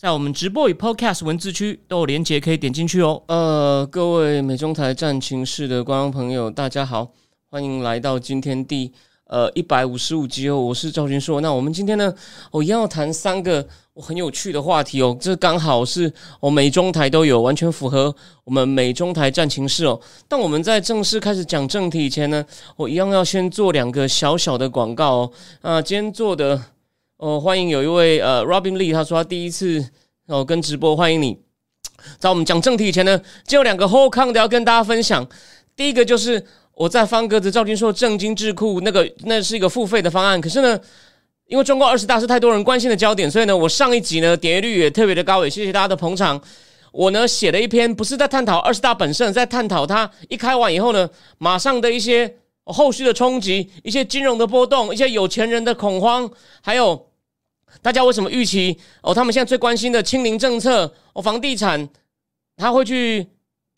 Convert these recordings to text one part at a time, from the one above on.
在我们直播与 Podcast 文字区都有连结，可以点进去哦。呃，各位美中台战情室的观众朋友，大家好，欢迎来到今天第呃一百五十五集哦。我是赵军硕。那我们今天呢，我一样要谈三个我很有趣的话题哦。这刚好是我美中台都有，完全符合我们美中台战情室哦。但我们在正式开始讲正题以前呢，我一样要先做两个小小的广告哦。啊，今天做的。哦，欢迎有一位呃，Robin Lee，他说他第一次哦跟直播，欢迎你。在我们讲正题以前呢，就有两个后康的要跟大家分享。第一个就是我在方格子赵军硕正经智库那个，那是一个付费的方案。可是呢，因为中国二十大是太多人关心的焦点，所以呢，我上一集呢点阅率也特别的高，也谢谢大家的捧场。我呢写了一篇，不是在探讨二十大本身，在探讨它一开完以后呢，马上的一些后续的冲击，一些金融的波动，一些有钱人的恐慌，还有。大家为什么预期哦？他们现在最关心的清零政策哦，房地产他会去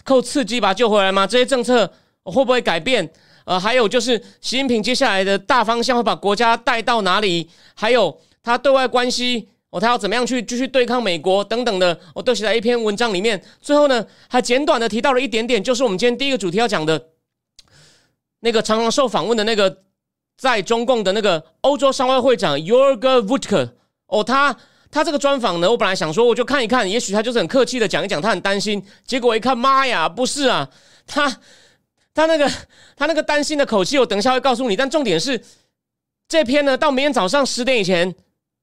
扣刺激把它救回来吗？这些政策会不会改变？呃，还有就是习近平接下来的大方向会把国家带到哪里？还有他对外关系哦，他要怎么样去继续对抗美国等等的，我都写在一篇文章里面。最后呢，还简短的提到了一点点，就是我们今天第一个主题要讲的那个常常受访问的那个在中共的那个欧洲商会会长 Jorg v u t k 哦，他他这个专访呢，我本来想说我就看一看，也许他就是很客气的讲一讲，他很担心。结果一看，妈呀，不是啊，他他那个他那个担心的口气，我等一下会告诉你。但重点是，这篇呢，到明天早上十点以前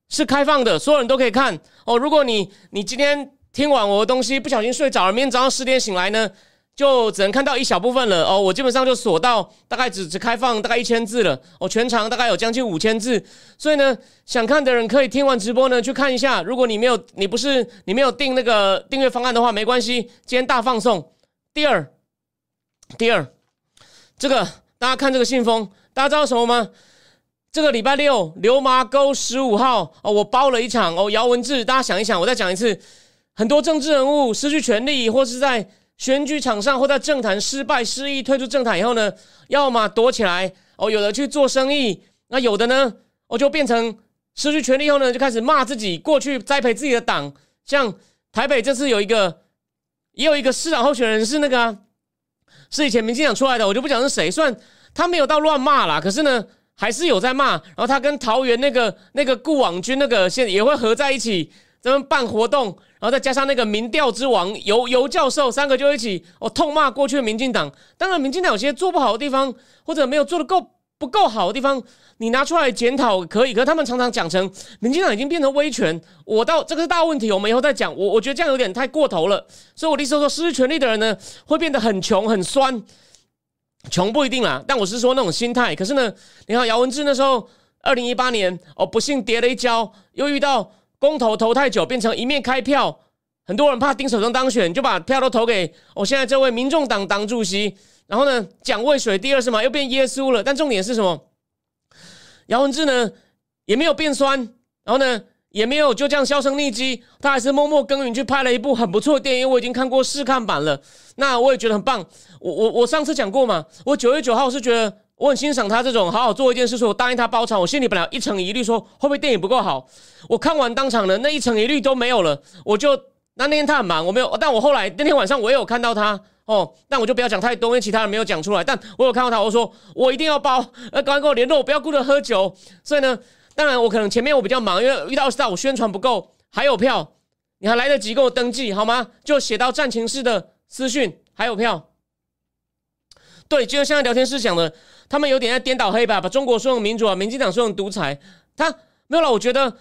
是开放的，所有人都可以看。哦，如果你你今天听完我的东西，不小心睡着了，明天早上十点醒来呢？就只能看到一小部分了哦，我基本上就锁到大概只只开放大概一千字了，哦，全长大概有将近五千字，所以呢，想看的人可以听完直播呢去看一下。如果你没有，你不是你没有订那个订阅方案的话，没关系，今天大放送。第二，第二，这个大家看这个信封，大家知道什么吗？这个礼拜六流麻沟十五号哦，我包了一场哦，姚文智，大家想一想，我再讲一次，很多政治人物失去权力或是在。选举场上或在政坛失败失意退出政坛以后呢，要么躲起来哦，有的去做生意，那有的呢，我就变成失去权力后呢，就开始骂自己过去栽培自己的党。像台北这次有一个，也有一个市长候选人是那个，啊是以前民进党出来的，我就不讲是谁。算他没有到乱骂啦，可是呢，还是有在骂。然后他跟桃园那个那个顾网军那个现也会合在一起，咱们办活动。然后再加上那个民调之王尤尤教授，三个就一起哦痛骂过去的民进党。当然，民进党有些做不好的地方，或者没有做的够不够好的地方，你拿出来检讨可以。可是他们常常讲成民进党已经变成威权，我到这个是大问题，我们以后再讲。我我觉得这样有点太过头了。所以我的意思说，失去权力的人呢，会变得很穷很酸。穷不一定啦，但我是说那种心态。可是呢，你看姚文智那时候，二零一八年哦，不幸跌了一跤，又遇到。公投投太久，变成一面开票，很多人怕丁守中当选，就把票都投给我现在这位民众党党主席。然后呢，蒋渭水第二是嘛，又变耶稣了。但重点是什么？姚文智呢，也没有变酸，然后呢，也没有就这样销声匿迹，他还是默默耕耘去拍了一部很不错的电影，我已经看过试看版了，那我也觉得很棒。我我我上次讲过嘛，我九月九号是觉得。我很欣赏他这种好好做一件事，说我答应他包场。我心里本来一层疑虑，说会不会电影不够好。我看完当场的那一层疑虑都没有了。我就那那天他很忙，我没有。但我后来那天晚上我也有看到他哦，但我就不要讲太多，因为其他人没有讲出来。但我有看到他，我说我一定要包，呃，赶快跟我联络，我不要顾着喝酒。所以呢，当然我可能前面我比较忙，因为遇到大我宣传不够，还有票，你还来得及跟我登记好吗？就写到战情室的私讯，还有票。对，就像现在聊天室讲的。他们有点在颠倒黑白，把中国说成民主啊，民进党说成独裁。他没有了，我觉得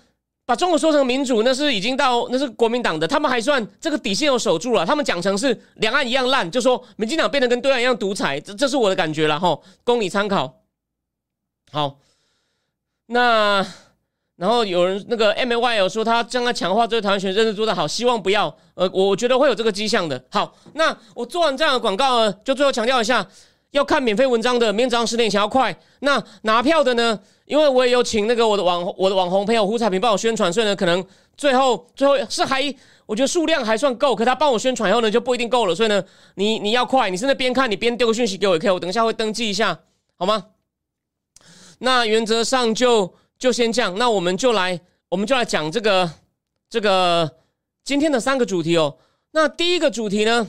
把中国说成民主，那是已经到那是国民党的，他们还算这个底线有守住了。他们讲成是两岸一样烂，就说民进党变得跟对岸一样独裁，这这是我的感觉了哈，供你参考。好，那然后有人那个 M Y 有说他将来强化对台湾选认识做得好，希望不要呃，我觉得会有这个迹象的。好，那我做完这样的广告，就最后强调一下。要看免费文章的，明天早上十点前要快。那拿票的呢？因为我也有请那个我的网我的网红朋友胡彩萍帮我宣传，所以呢，可能最后最后是还我觉得数量还算够，可他帮我宣传以后呢，就不一定够了。所以呢，你你要快，你是那边看你边丢个讯息给我也可以，我等一下会登记一下，好吗？那原则上就就先这样，那我们就来我们就来讲这个这个今天的三个主题哦。那第一个主题呢，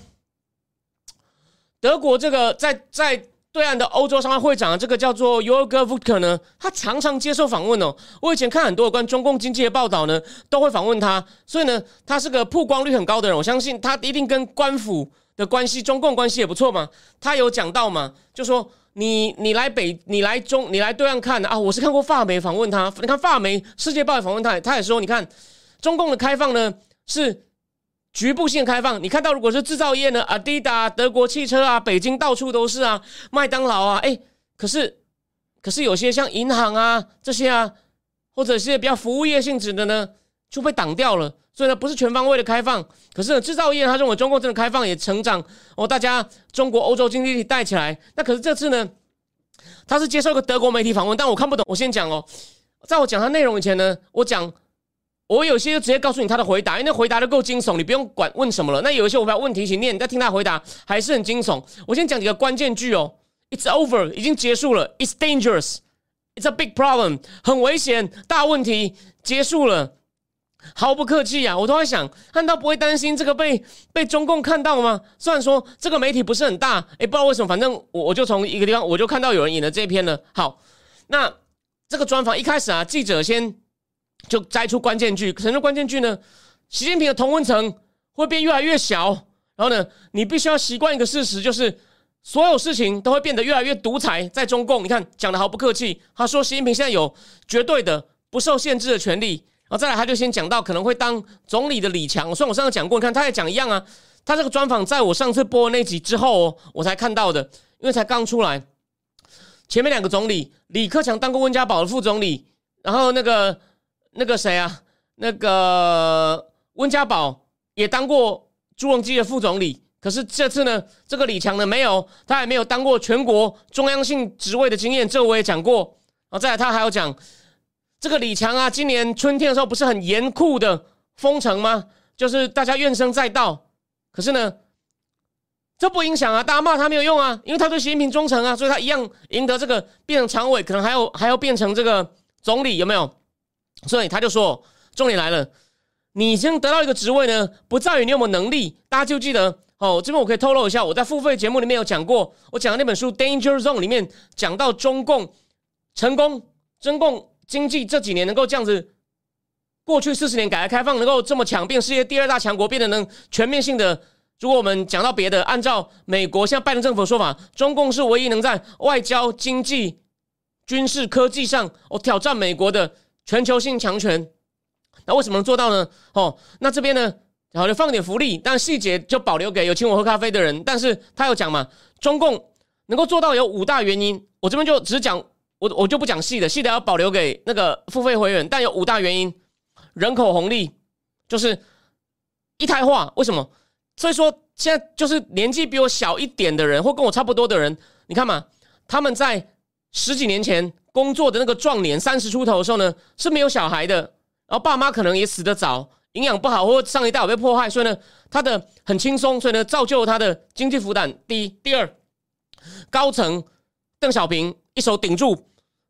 德国这个在在。对岸的欧洲商会会长，这个叫做 y o r g e v u k e r 呢，他常常接受访问哦。我以前看很多有关中共经济的报道呢，都会访问他，所以呢，他是个曝光率很高的人。我相信他一定跟官府的关系、中共关系也不错嘛。他有讲到嘛，就说你你来北，你来中，你来对岸看啊。我是看过发媒访问他，你看发媒《世界报》也访问他，他也说，你看中共的开放呢是。局部性开放，你看到如果是制造业呢，阿迪达、德国汽车啊，北京到处都是啊，麦当劳啊，哎，可是可是有些像银行啊这些啊，或者是比较服务业性质的呢，就被挡掉了。所以呢，不是全方位的开放。可是制造业他认为中国真的开放也成长哦，大家中国欧洲经济体带起来。那可是这次呢，他是接受一个德国媒体访问，但我看不懂。我先讲哦，在我讲他内容以前呢，我讲。我有些就直接告诉你他的回答，因为那回答的够惊悚，你不用管问什么了。那有一些我把问题请念，你再听他回答，还是很惊悚。我先讲几个关键句哦，It's over，已经结束了。It's dangerous，It's a big problem，很危险，大问题，结束了。毫不客气啊，我都在想，难道不会担心这个被被中共看到吗？虽然说这个媒体不是很大，诶，不知道为什么，反正我我就从一个地方我就看到有人引了这篇了。好，那这个专访一开始啊，记者先。就摘出关键句，什么关键句呢？习近平的同温层会变越来越小，然后呢，你必须要习惯一个事实，就是所有事情都会变得越来越独裁。在中共，你看讲的毫不客气，他说习近平现在有绝对的不受限制的权利。然后再来，他就先讲到可能会当总理的李强，虽然我上次讲过，你看他也讲一样啊。他这个专访在我上次播那集之后，我才看到的，因为才刚出来。前面两个总理，李克强当过温家宝的副总理，然后那个。那个谁啊？那个温家宝也当过朱镕基的副总理，可是这次呢，这个李强呢没有，他还没有当过全国中央性职位的经验，这我也讲过。然后再来，他还要讲这个李强啊，今年春天的时候不是很严酷的封城吗？就是大家怨声载道，可是呢，这不影响啊，大家骂他没有用啊，因为他对习近平忠诚啊，所以他一样赢得这个变成常委，可能还要还要变成这个总理，有没有？所以他就说，重点来了，你先得到一个职位呢，不在于你有没有能力。大家就记得哦，这边我可以透露一下，我在付费节目里面有讲过，我讲的那本书《Danger Zone》里面讲到中共成功，中共经济这几年能够这样子，过去四十年改革开放能够这么强，变世界第二大强国，变得能全面性的。如果我们讲到别的，按照美国现在拜登政府的说法，中共是唯一能在外交、经济、军事、科技上哦挑战美国的。全球性强权，那为什么能做到呢？哦，那这边呢，然后就放点福利，但细节就保留给有请我喝咖啡的人。但是他有讲嘛，中共能够做到有五大原因，我这边就只讲我我就不讲细的，细的要保留给那个付费会员。但有五大原因，人口红利就是一胎化，为什么？所以说现在就是年纪比我小一点的人，或跟我差不多的人，你看嘛，他们在十几年前。工作的那个壮年三十出头的时候呢，是没有小孩的，然后爸妈可能也死得早，营养不好，或上一代有被迫害，所以呢，他的很轻松，所以呢，造就他的经济负担低。第二，高层邓小平一手顶住，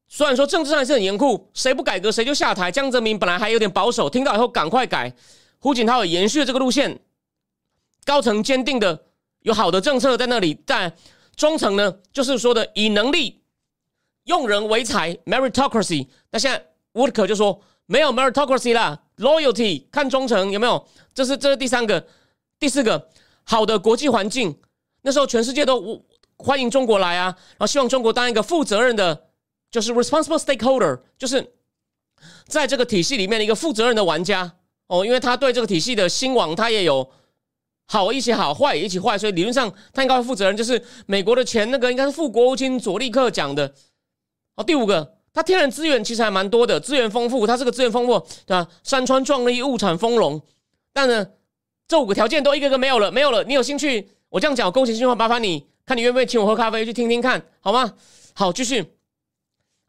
虽然说政治上是很严酷，谁不改革谁就下台。江泽民本来还有点保守，听到以后赶快改。胡锦涛也延续了这个路线，高层坚定的有好的政策在那里，但中层呢，就是说的以能力。用人为才，meritocracy。那现在 Woodker 就说没有 meritocracy 啦，loyalty 看忠诚有没有？这是这是第三个，第四个好的国际环境。那时候全世界都欢迎中国来啊，然后希望中国当一个负责任的，就是 responsible stakeholder，就是在这个体系里面的一个负责任的玩家哦。因为他对这个体系的兴亡，他也有好一起好，坏一起坏，所以理论上他应该负责任。就是美国的前那个应该是副国务卿佐利克讲的。哦，第五个，它天然资源其实还蛮多的，资源丰富，它是个资源丰富，对吧？山川壮丽，物产丰隆。但呢，这五个条件都一个个没有了，没有了。你有兴趣？我这样讲，恭喜新话，麻烦你看你愿不愿意请我喝咖啡，去听听看好吗？好，继续。然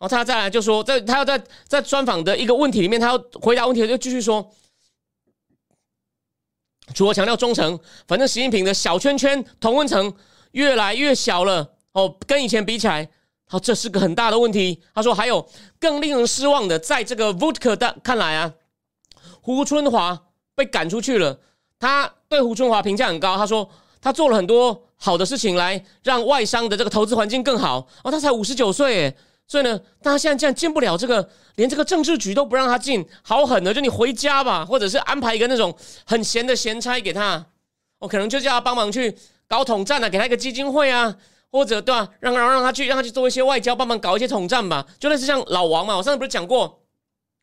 后他再来就说，在他要在在专访的一个问题里面，他要回答问题，就继续说，除了强调忠诚，反正习近平的小圈圈同温层越来越小了哦，跟以前比起来，好，这是个很大的问题。他说还有更令人失望的，在这个 Vodka 的看来啊，胡春华被赶出去了。他对胡春华评价很高，他说他做了很多好的事情来让外商的这个投资环境更好。哦，他才五十九岁，所以呢，他现在竟然进不了这个，连这个政治局都不让他进，好狠的，就你回家吧，或者是安排一个那种很闲的闲差给他，我可能就叫他帮忙去搞统战啊，给他一个基金会啊，或者对啊，让让让他去让他去做一些外交，帮忙搞一些统战吧，就类似像老王嘛，我上次不是讲过，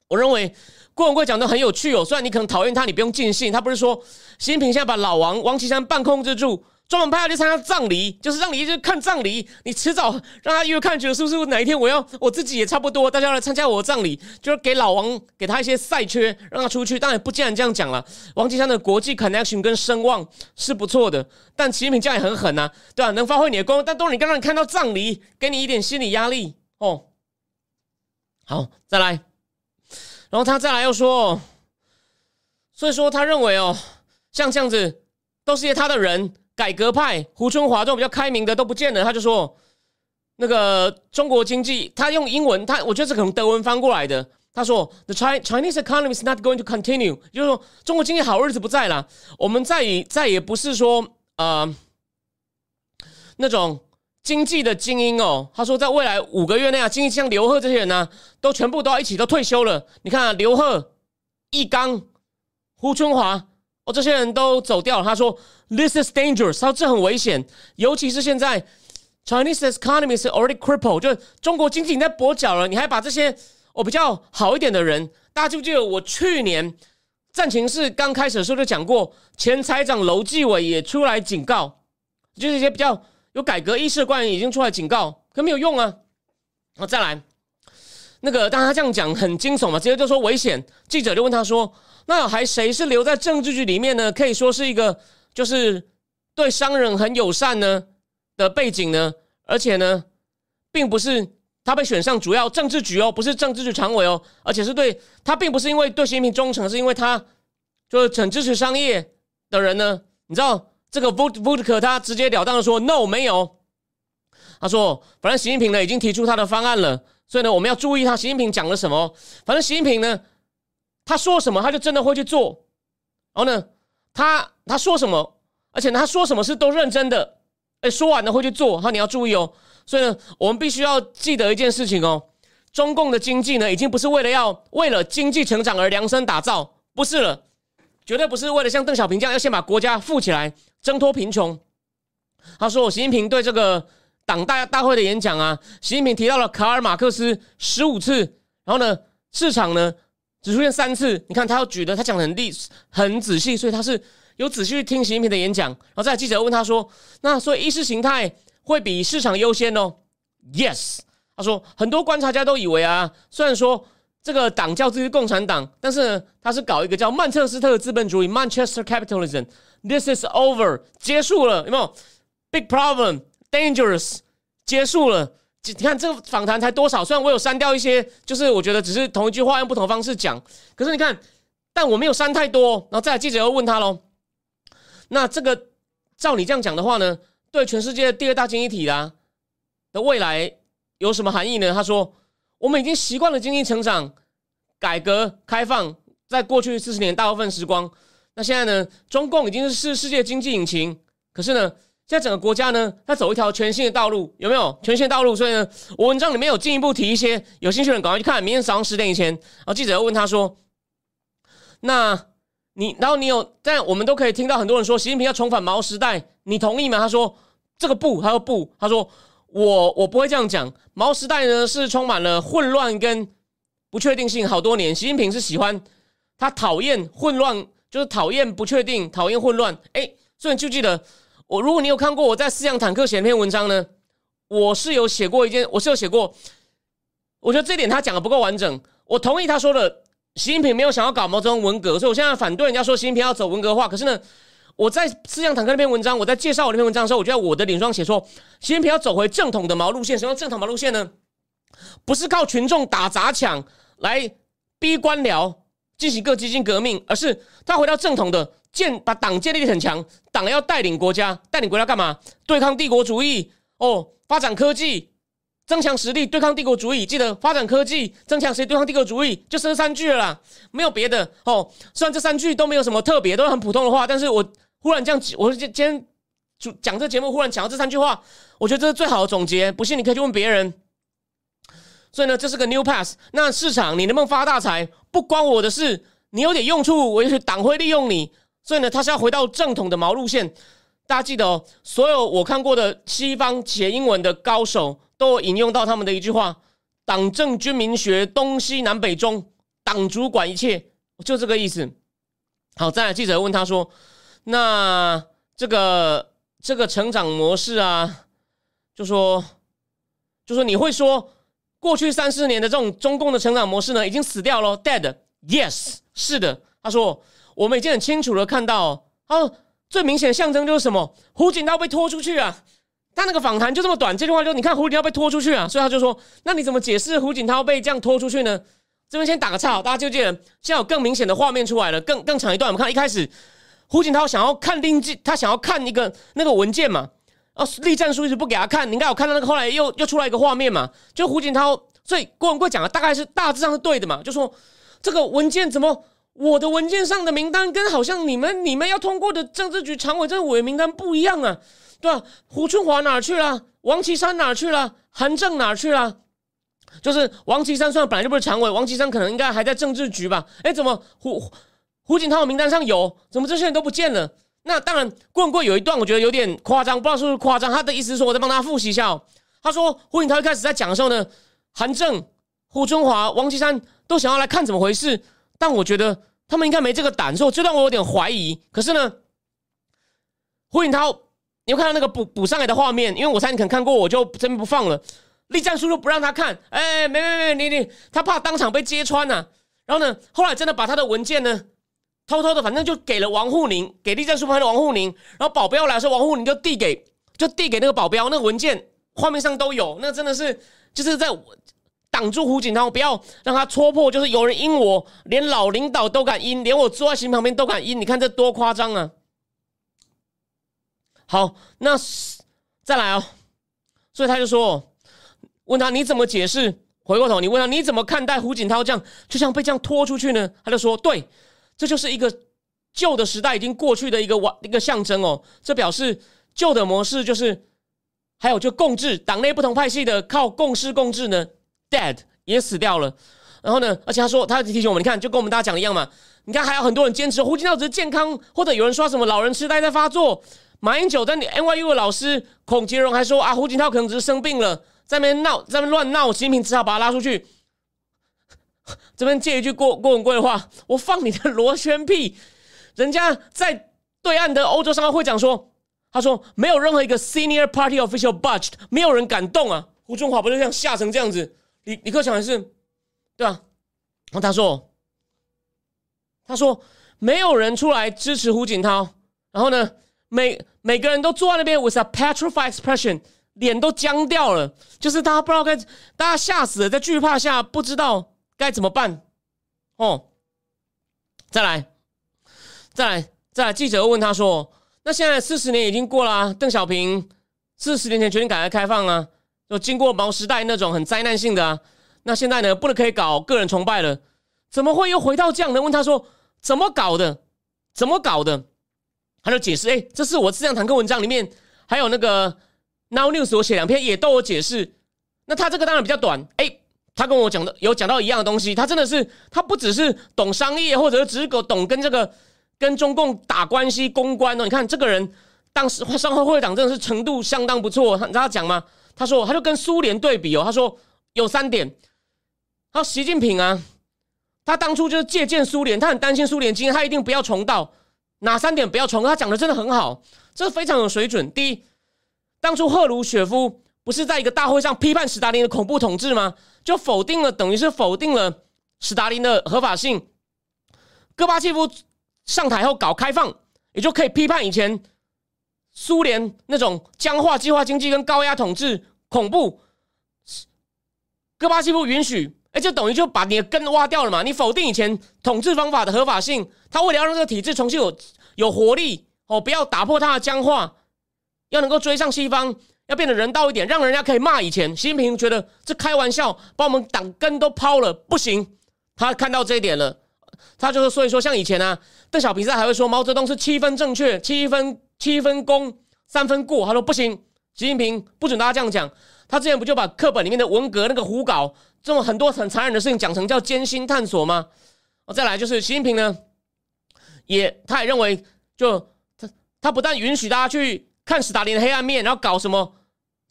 我认为。郭文贵讲的很有趣哦，虽然你可能讨厌他，你不用尽兴。他不是说习近平现在把老王王岐山半控制住，专门派他去参加葬礼，就是让你去看葬礼。你迟早让他越看，觉得是不是哪一天我要我自己也差不多，大家来参加我的葬礼，就是给老王给他一些赛缺，让他出去。当然不竟然这样讲了，王金山的国际 connection 跟声望是不错的，但习近平这样也很狠呐，对吧？能发挥你的功，但都是你刚刚看到葬礼，给你一点心理压力哦。好，再来。然后他再来又说，所以说他认为哦，像这样子都是些他的人，改革派胡春华这种比较开明的都不见了。他就说，那个中国经济，他用英文，他我觉得是可能德文翻过来的。他说，The Chinese economy is not going to continue，就是说中国经济好日子不在了，我们再也再也不是说呃那种。经济的精英哦，他说在未来五个月内啊，经济像刘贺这些人呢，都全部都要一起都退休了。你看啊，刘贺、易纲、胡春华，哦，这些人都走掉了。他说，This is dangerous，他说这很危险，尤其是现在 Chinese economy is already crippled，就中国经济已经在跛脚了。你还把这些哦比较好一点的人，大家记不记得我去年战情室刚开始的时候就讲过，前财长楼继伟也出来警告，就是一些比较。有改革意识的官员已经出来警告，可没有用啊！好，再来，那个，当他这样讲很惊悚嘛，直接就说危险。记者就问他说：“那还谁是留在政治局里面呢？可以说是一个就是对商人很友善呢的背景呢？而且呢，并不是他被选上主要政治局哦，不是政治局常委哦，而且是对他并不是因为对习近平忠诚，是因为他就是很支持商业的人呢？你知道？”这个 Vod Vodka 他直截了当的说 No 没有，他说反正习近平呢已经提出他的方案了，所以呢我们要注意他习近平讲了什么。反正习近平呢他说什么他就真的会去做，然后呢他他说什么，而且他说什么事都认真的，哎说完了会去做，好你要注意哦。所以呢我们必须要记得一件事情哦，中共的经济呢已经不是为了要为了经济成长而量身打造，不是了。绝对不是为了像邓小平这样要先把国家富起来，挣脱贫穷。他说：“习近平对这个党大大会的演讲啊，习近平提到了卡尔马克思十五次，然后呢，市场呢只出现三次。你看他要举的，他讲的很厉很仔细，所以他是有仔细去听习近平的演讲。然后在记者问他说：‘那所以意识形态会比市场优先哦？’Yes，他说很多观察家都以为啊，虽然说。”这个党叫自己共产党，但是呢，他是搞一个叫曼彻斯特资本主义 （Manchester Capitalism）。This is over，结束了，有没有？Big problem，dangerous，结束了。你看这个访谈才多少？虽然我有删掉一些，就是我觉得只是同一句话用不同方式讲，可是你看，但我没有删太多。然后再来记者又问他喽，那这个照你这样讲的话呢，对全世界第二大经济体啦的未来有什么含义呢？他说。我们已经习惯了经济成长、改革开放，在过去四十年大部分时光。那现在呢？中共已经是世世界经济引擎，可是呢，现在整个国家呢，它走一条全新的道路，有没有全新的道路？所以呢，我文章里面有进一步提一些，有兴趣的人赶快去看。明天早上十点以前，然后记者又问他说：“那你，然后你有？但我们都可以听到很多人说，习近平要重返毛时代，你同意吗？”他说：“这个不，他说不，他说。”我我不会这样讲，毛时代呢是充满了混乱跟不确定性，好多年。习近平是喜欢他讨厌混乱，就是讨厌不确定，讨厌混乱。哎，所以就记得我，如果你有看过我在思想坦克写那篇文章呢，我是有写过一件，我是有写过，我觉得这点他讲的不够完整。我同意他说的，习近平没有想要搞毛泽东文革，所以我现在反对人家说习近平要走文革化。可是呢，我在思想坦克那篇文章，我在介绍我那篇文章的时候，我就在我的脸上写说，习近平要走回正统的毛路线。什么正统毛路线呢？不是靠群众打砸抢来逼官僚进行各基金革命，而是他回到正统的建，把党建立很强，党要带领国家，带领国家干嘛？对抗帝国主义哦，发展科技。增强实力对抗帝国主义，记得发展科技，增强实力对抗帝国主义，就这三句了啦，没有别的哦。虽然这三句都没有什么特别，都是很普通的话，但是我忽然这样，我今今天就讲这节目，忽然讲到这三句话，我觉得这是最好的总结。不信你可以去问别人。所以呢，这是个 new pass。那市场你能不能发大财，不关我的事。你有点用处，我也许党会利用你。所以呢，他是要回到正统的毛路线。大家记得哦，所有我看过的西方写英文的高手。都引用到他们的一句话：“党政军民学，东西南北中，党主管一切。”就这个意思。好，再来记者问他说：“那这个这个成长模式啊，就说就说你会说过去三四年的这种中共的成长模式呢，已经死掉了？”Dead？Yes，是的。他说：“我们已经很清楚的看到，哦最明显的象征就是什么？胡锦涛被拖出去啊。”他那个访谈就这么短，这句话就你看胡锦涛被拖出去啊，所以他就说：“那你怎么解释胡锦涛被这样拖出去呢？”这边先打个岔，大家就记得，现在有更明显的画面出来了，更更长一段。我们看一开始，胡锦涛想要看令记，他想要看一个那个文件嘛，哦，立战书一直不给他看，你应该有看到那个后来又又出来一个画面嘛，就胡锦涛，所以郭文贵讲的大概是大致上是对的嘛，就说这个文件怎么我的文件上的名单跟好像你们你们要通过的政治局常委这个委名单不一样啊。对啊，胡春华哪去了？王岐山哪去了？韩正哪去了？就是王岐山，虽然本来就不是常委，王岐山可能应该还在政治局吧？哎，怎么胡胡锦涛名单上有？怎么这些人都不见了？那当然，棍棍有一段我觉得有点夸张，不知道是不是夸张。他的意思是说，我再帮大家复习一下哦。他说胡锦涛一开始在讲的时候呢，韩正、胡春华、王岐山都想要来看怎么回事，但我觉得他们应该没这个胆，所以这段我有点怀疑。可是呢，胡锦涛。你有看到那个补补上来的画面？因为我猜你可能看过，我就这边不放了。立战书就不让他看，哎，没没没，你你，他怕当场被揭穿呐。然后呢，后来真的把他的文件呢，偷偷的，反正就给了王沪宁，给立战书拍的王沪宁。然后保镖来说，王沪宁就递给，就递给那个保镖，那个文件画面上都有。那真的是就是在我挡住胡锦涛，不要让他戳破。就是有人阴我，连老领导都敢阴，连我坐在行旁边都敢阴。你看这多夸张啊！好，那再来哦。所以他就说，问他你怎么解释？回过头，你问他你怎么看待胡锦涛这样，就像被这样拖出去呢？他就说，对，这就是一个旧的时代已经过去的一个完一个象征哦。这表示旧的模式就是，还有就共治，党内不同派系的靠共事共治呢 dad 也死掉了。然后呢，而且他说，他提醒我们，你看，就跟我们大家讲的一样嘛。你看，还有很多人坚持胡锦涛只是健康，或者有人说什么老人痴呆在发作。马英九在 NYU 的老师孔杰荣还说啊，胡锦涛可能只是生病了，在那边闹，在那边乱闹，习近平只好把他拉出去。这边借一句郭郭文贵的话，我放你的螺旋屁！人家在对岸的欧洲商会会长说，他说没有任何一个 senior party official budged，没有人敢动啊。胡中华不就这样吓成这样子？李李克强还是对吧？然后他说，他说没有人出来支持胡锦涛，然后呢？每每个人都坐在那边，with a petrified expression，脸都僵掉了，就是大家不知道该，大家吓死了，在惧怕下不知道该怎么办。哦，再来，再来，再来！记者又问他说：“那现在四十年已经过了，邓小平四十年前决定改革开放啊，就经过毛时代那种很灾难性的啊，那现在呢，不能可以搞个人崇拜了，怎么会又回到这样呢？”问他说：“怎么搞的？怎么搞的？”他就解释：“哎，这是我这样坦克文章里面，还有那个 Now News 我写两篇也都有解释。那他这个当然比较短。哎，他跟我讲的有讲到一样的东西。他真的是他不只是懂商业，或者只是懂跟这个跟中共打关系公关哦。你看这个人当时商会会长真的是程度相当不错。他知道他讲吗？他说他就跟苏联对比哦。他说有三点。他习近平啊，他当初就是借鉴苏联，他很担心苏联经验，他一定不要重蹈。”哪三点不要重？他讲的真的很好，这非常有水准。第一，当初赫鲁雪夫不是在一个大会上批判斯大林的恐怖统治吗？就否定了，等于是否定了斯大林的合法性。戈巴契夫上台后搞开放，也就可以批判以前苏联那种僵化计划经济跟高压统治恐怖。戈巴契夫允许，哎，就等于就把你的根挖掉了嘛？你否定以前统治方法的合法性，他为了要让这个体制重新有有活力，哦，不要打破它的僵化，要能够追上西方，要变得人道一点，让人家可以骂以前。习近平觉得这开玩笑，把我们党根都抛了，不行。他看到这一点了，他就是所以说，像以前啊，邓小平在还会说毛泽东是七分正确，七分七分功，三分过。他说不行，习近平不准大家这样讲。他之前不就把课本里面的文革那个胡搞，这么很多很残忍的事情讲成叫艰辛探索吗？哦，再来就是习近平呢，也他也认为，就他他不但允许大家去看斯大林的黑暗面，然后搞什么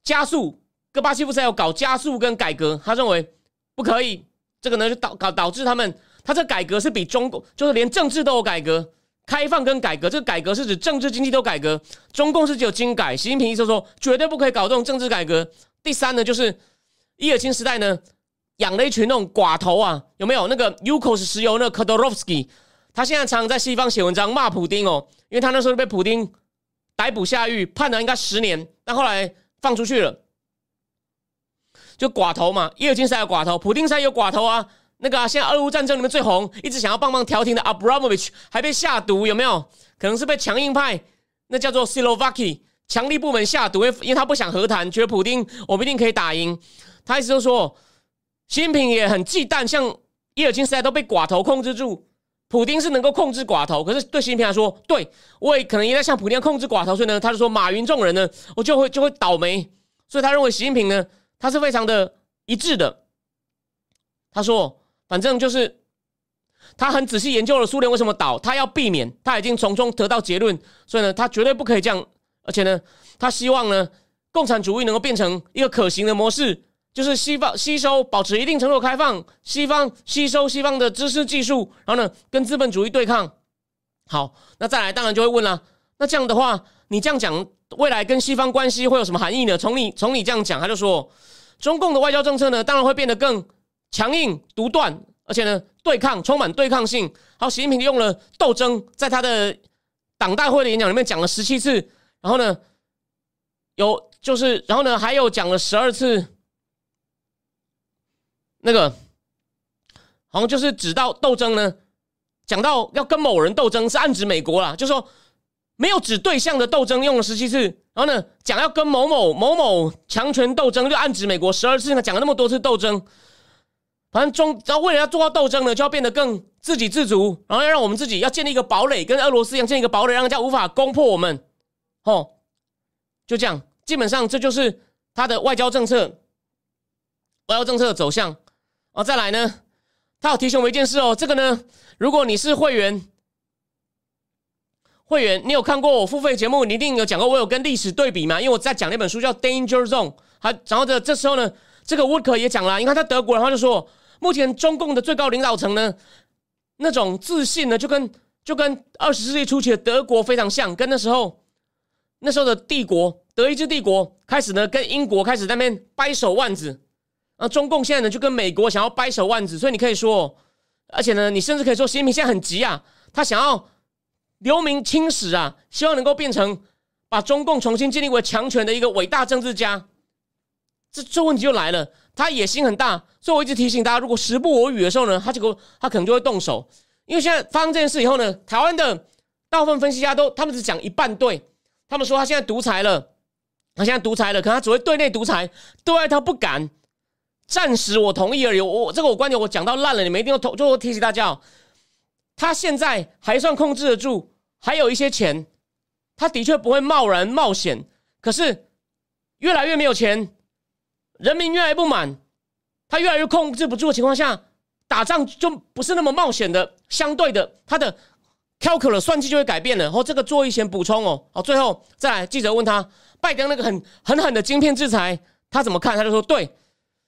加速，戈巴契夫才有搞加速跟改革，他认为不可以，这个呢就导搞导致他们，他这改革是比中国就是连政治都有改革。开放跟改革，这个改革是指政治经济都改革。中共是只有经改，习近平意思说绝对不可以搞这种政治改革。第三呢，就是伊尔钦时代呢养了一群那种寡头啊，有没有那个 Ukos 石油那个 Khodorkovsky？他现在常常在西方写文章骂普丁哦，因为他那时候被普丁逮捕下狱，判了应该十年，但后来放出去了。就寡头嘛，伊尔钦时代有寡头，普丁时代有寡头啊。那个啊，现在俄乌战争里面最红，一直想要棒棒调停的 Abramovich 还被下毒，有没有？可能是被强硬派，那叫做 Silovaki 强力部门下毒，因为因为他不想和谈，觉得普京我们一定可以打赢。他意思就说，习近平也很忌惮，像伊尔金时代都被寡头控制住，普京是能够控制寡头，可是对习近平来说，对我也可能也在像普京控制寡头，所以呢，他就说马云这种人呢，我就会就会倒霉。所以他认为习近平呢，他是非常的一致的。他说。反正就是他很仔细研究了苏联为什么倒，他要避免，他已经从中得到结论，所以呢，他绝对不可以这样。而且呢，他希望呢，共产主义能够变成一个可行的模式，就是西方吸收，保持一定程度开放，西方吸收西方的知识技术，然后呢，跟资本主义对抗。好，那再来，当然就会问了，那这样的话，你这样讲，未来跟西方关系会有什么含义呢？从你从你这样讲，他就说，中共的外交政策呢，当然会变得更。强硬独断，而且呢，对抗充满对抗性。好，习近平用了斗争，在他的党代会的演讲里面讲了十七次，然后呢，有就是，然后呢，还有讲了十二次。那个好像就是指到斗争呢，讲到要跟某人斗争，是暗指美国啦，就说没有指对象的斗争用了十七次，然后呢，讲要跟某某某某强权斗争，就暗指美国十二次，讲了那么多次斗争。反正中，然后为了要做到斗争呢，就要变得更自给自足，然后要让我们自己要建立一个堡垒，跟俄罗斯一样建一个堡垒，让人家无法攻破我们。哦，就这样，基本上这就是他的外交政策，外交政策的走向。哦，再来呢，他有提醒我一件事哦，这个呢，如果你是会员，会员，你有看过我付费节目，你一定有讲过，我有跟历史对比嘛？因为我在讲那本书叫《Danger Zone》，还然后这这时候呢，这个沃克也讲了，你看他德国，然后就说。目前中共的最高领导层呢，那种自信呢，就跟就跟二十世纪初期的德国非常像，跟那时候那时候的帝国德意志帝国开始呢，跟英国开始在那边掰手腕子，啊，中共现在呢就跟美国想要掰手腕子，所以你可以说，而且呢，你甚至可以说，习近平现在很急啊，他想要留名青史啊，希望能够变成把中共重新建立为强权的一个伟大政治家，这这问题就来了。他野心很大，所以我一直提醒大家，如果时不我与的时候呢，他这个他可能就会动手。因为现在发生这件事以后呢，台湾的大部分分析家都他们只讲一半对，他们说他现在独裁了，他现在独裁了，可他只会对内独裁，对外他不敢。暂时我同意而已，我这个我观点我讲到烂了，你们一定要同，最后提醒大家哦，他现在还算控制得住，还有一些钱，他的确不会贸然冒险，可是越来越没有钱。人民越来越不满，他越来越控制不住的情况下，打仗就不是那么冒险的。相对的，他的 calculus 算计就会改变了。然后这个做一些补充哦。好，最后再来，记者问他，拜登那个很狠狠的晶片制裁，他怎么看？他就说，对，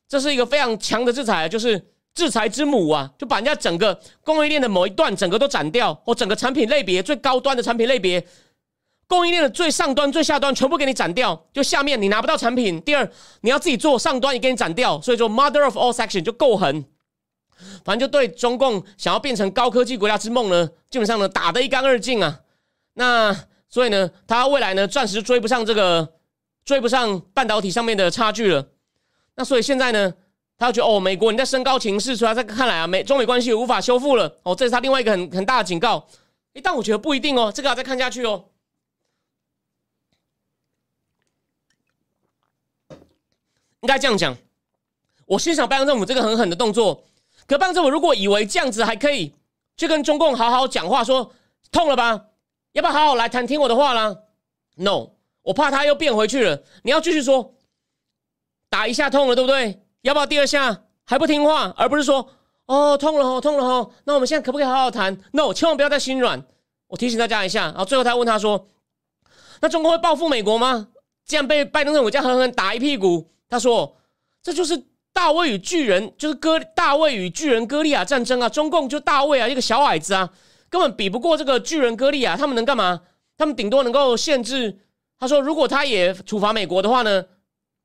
这是一个非常强的制裁，就是制裁之母啊，就把人家整个供应链的某一段整个都斩掉，或整个产品类别最高端的产品类别。供应链的最上端、最下端全部给你斩掉，就下面你拿不到产品。第二，你要自己做，上端也给你斩掉。所以说，Mother of all section 就够狠，反正就对中共想要变成高科技国家之梦呢，基本上呢打得一干二净啊。那所以呢，他未来呢暂时追不上这个追不上半导体上面的差距了。那所以现在呢，他觉得哦，美国你在升高情势，所以在看来啊，美中美关系无法修复了。哦，这是他另外一个很很大的警告。诶，但我觉得不一定哦，这个要再看下去哦。应该这样讲，我欣赏拜登政府这个狠狠的动作。可拜登政府如果以为这样子还可以去跟中共好好讲话，说痛了吧？要不要好好来谈，听我的话啦？No，我怕他又变回去了。你要继续说，打一下痛了，对不对？要不要第二下还不听话？而不是说哦痛了哦痛了哦，那我们现在可不可以好好谈？No，千万不要再心软。我提醒大家一下。然后最后他问他说：“那中国会报复美国吗？”既然被拜登政府这样狠狠打一屁股。他说：“这就是大卫与巨人，就是哥大卫与巨人哥利亚战争啊！中共就大卫啊，一个小矮子啊，根本比不过这个巨人哥利亚。他们能干嘛？他们顶多能够限制。他说，如果他也处罚美国的话呢，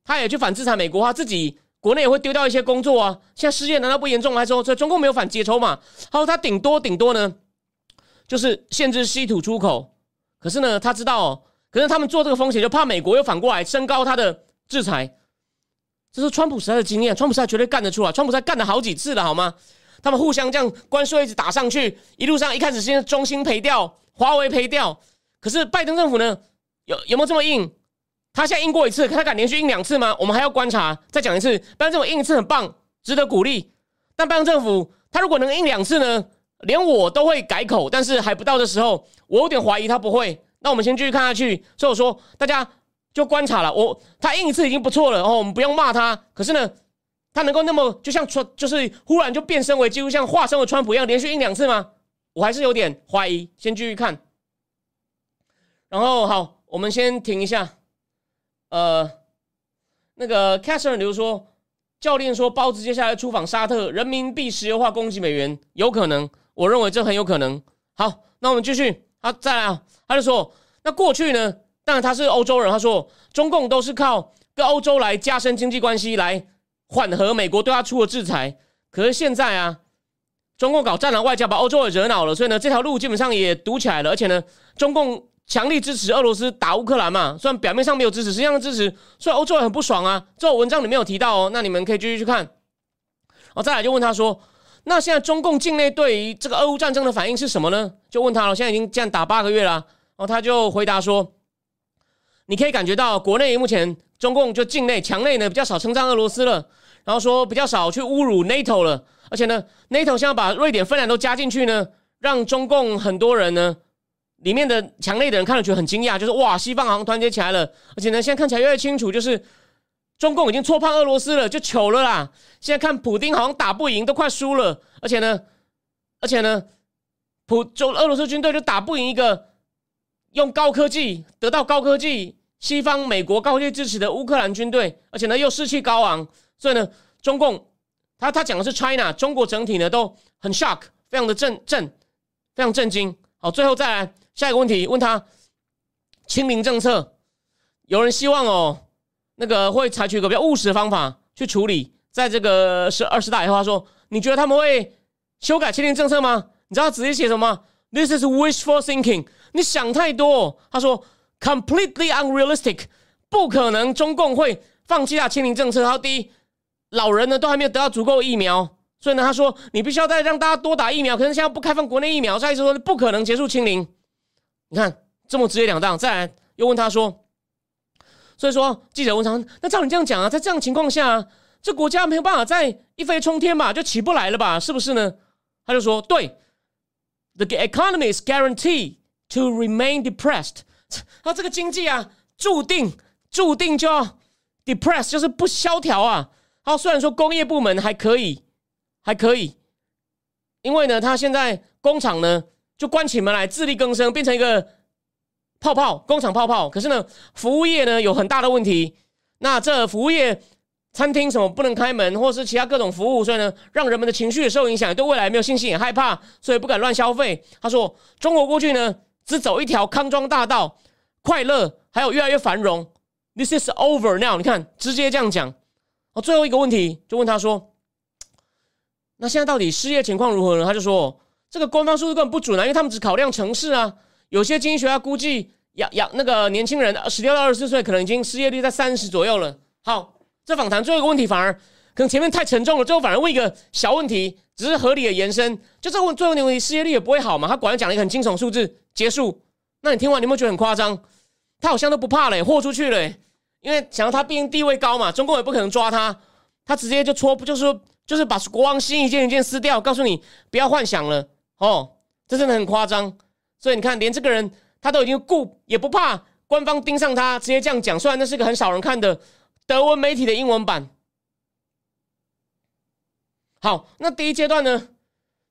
他也去反制裁美国，他自己国内也会丢掉一些工作啊。现在失业难道不严重？还说这中共没有反接抽嘛？他说他顶多顶多呢，就是限制稀土出口。可是呢，他知道，可是他们做这个风险，就怕美国又反过来升高他的制裁。”这是川普时代的经验，川普时代绝对干得出来。川普时代干了好几次了，好吗？他们互相这样关税一直打上去，一路上一开始先中兴赔掉，华为赔掉。可是拜登政府呢，有有没有这么硬？他现在硬过一次，他敢连续硬两次吗？我们还要观察。再讲一次，拜登政府硬一次很棒，值得鼓励。但拜登政府他如果能硬两次呢，连我都会改口，但是还不到的时候，我有点怀疑他不会。那我们先继续看下去。所以我说，大家。就观察了，我他印一次已经不错了然哦，我们不用骂他。可是呢，他能够那么就像川，就是忽然就变身为几乎像化身为川普一样，连续印两次吗？我还是有点怀疑。先继续看，然后好，我们先停一下。呃，那个 c a s s e r 比如说，教练说包子接下来出访沙特，人民币石油化攻击美元，有可能，我认为这很有可能。好，那我们继续。好，再来啊，他就说，那过去呢？但他是欧洲人，他说中共都是靠跟欧洲来加深经济关系，来缓和美国对他出的制裁。可是现在啊，中共搞战狼外交，把欧洲也惹恼了，所以呢，这条路基本上也堵起来了。而且呢，中共强力支持俄罗斯打乌克兰嘛，虽然表面上没有支持，实际上支持，所以欧洲也很不爽啊。这文章里面有提到哦，那你们可以继续去看。哦，再来就问他说，那现在中共境内对于这个俄乌战争的反应是什么呢？就问他了，现在已经这样打八个月了，然后他就回答说。你可以感觉到国内目前中共就境内墙内呢比较少称赞俄罗斯了，然后说比较少去侮辱 NATO 了，而且呢，NATO 现在把瑞典、芬兰都加进去呢，让中共很多人呢里面的墙内的人看了觉得很惊讶，就是哇，西方好像团结起来了，而且呢，现在看起来越来越清楚，就是中共已经错判俄罗斯了，就糗了啦。现在看普丁好像打不赢，都快输了，而且呢，而且呢，普就俄罗斯军队就打不赢一个用高科技得到高科技。西方美国高科技支持的乌克兰军队，而且呢又士气高昂，所以呢，中共他他讲的是 China，中国整体呢都很 shock，非常的震震，非常震惊。好，最后再来下一个问题，问他清零政策，有人希望哦，那个会采取一个比较务实的方法去处理，在这个是二十大以后，他说，你觉得他们会修改清零政策吗？你知道直接写什么？This is wishful thinking，你想太多。他说。Completely unrealistic，不可能，中共会放弃他清零政策。他第一，老人呢都还没有得到足够疫苗，所以呢，他说你必须要再让大家多打疫苗。可是现在不开放国内疫苗，再一说不可能结束清零。你看这么直截了当。再来又问他说，所以说记者问他，那照你这样讲啊，在这样情况下，这国家没有办法再一飞冲天吧，就起不来了吧？是不是呢？他就说，对，the economy is guaranteed to remain depressed。他这个经济啊，注定注定就要 depressed，就是不萧条啊。好，虽然说工业部门还可以，还可以，因为呢，他现在工厂呢就关起门来自力更生，变成一个泡泡工厂泡泡。可是呢，服务业呢有很大的问题。那这服务业餐厅什么不能开门，或是其他各种服务，所以呢，让人们的情绪也受影响，对未来没有信心，也害怕，所以不敢乱消费。他说，中国过去呢。只走一条康庄大道，快乐还有越来越繁荣。This is over now。你看，直接这样讲。哦，最后一个问题就问他说：“那现在到底失业情况如何呢？”他就说：“这个官方数字根本不准啊，因为他们只考量城市啊。有些经济学家估计，养养那个年轻人十六到二十四岁，可能已经失业率在三十左右了。好，这访谈最后一个问题反而可能前面太沉重了，最后反而问一个小问题，只是合理的延伸。就这问最后一个问题，失业率也不会好嘛？他果然讲了一个很惊悚数字，结束。那你听完，你有没有觉得很夸张？他好像都不怕嘞，豁出去了。因为想到他毕竟地位高嘛，中共也不可能抓他，他直接就戳，不就是就是把国王心一件一件撕掉，告诉你不要幻想了哦，这真的很夸张。所以你看，连这个人他都已经顾也不怕官方盯上他，直接这样讲。虽然那是个很少人看的德文媒体的英文版。好，那第一阶段呢，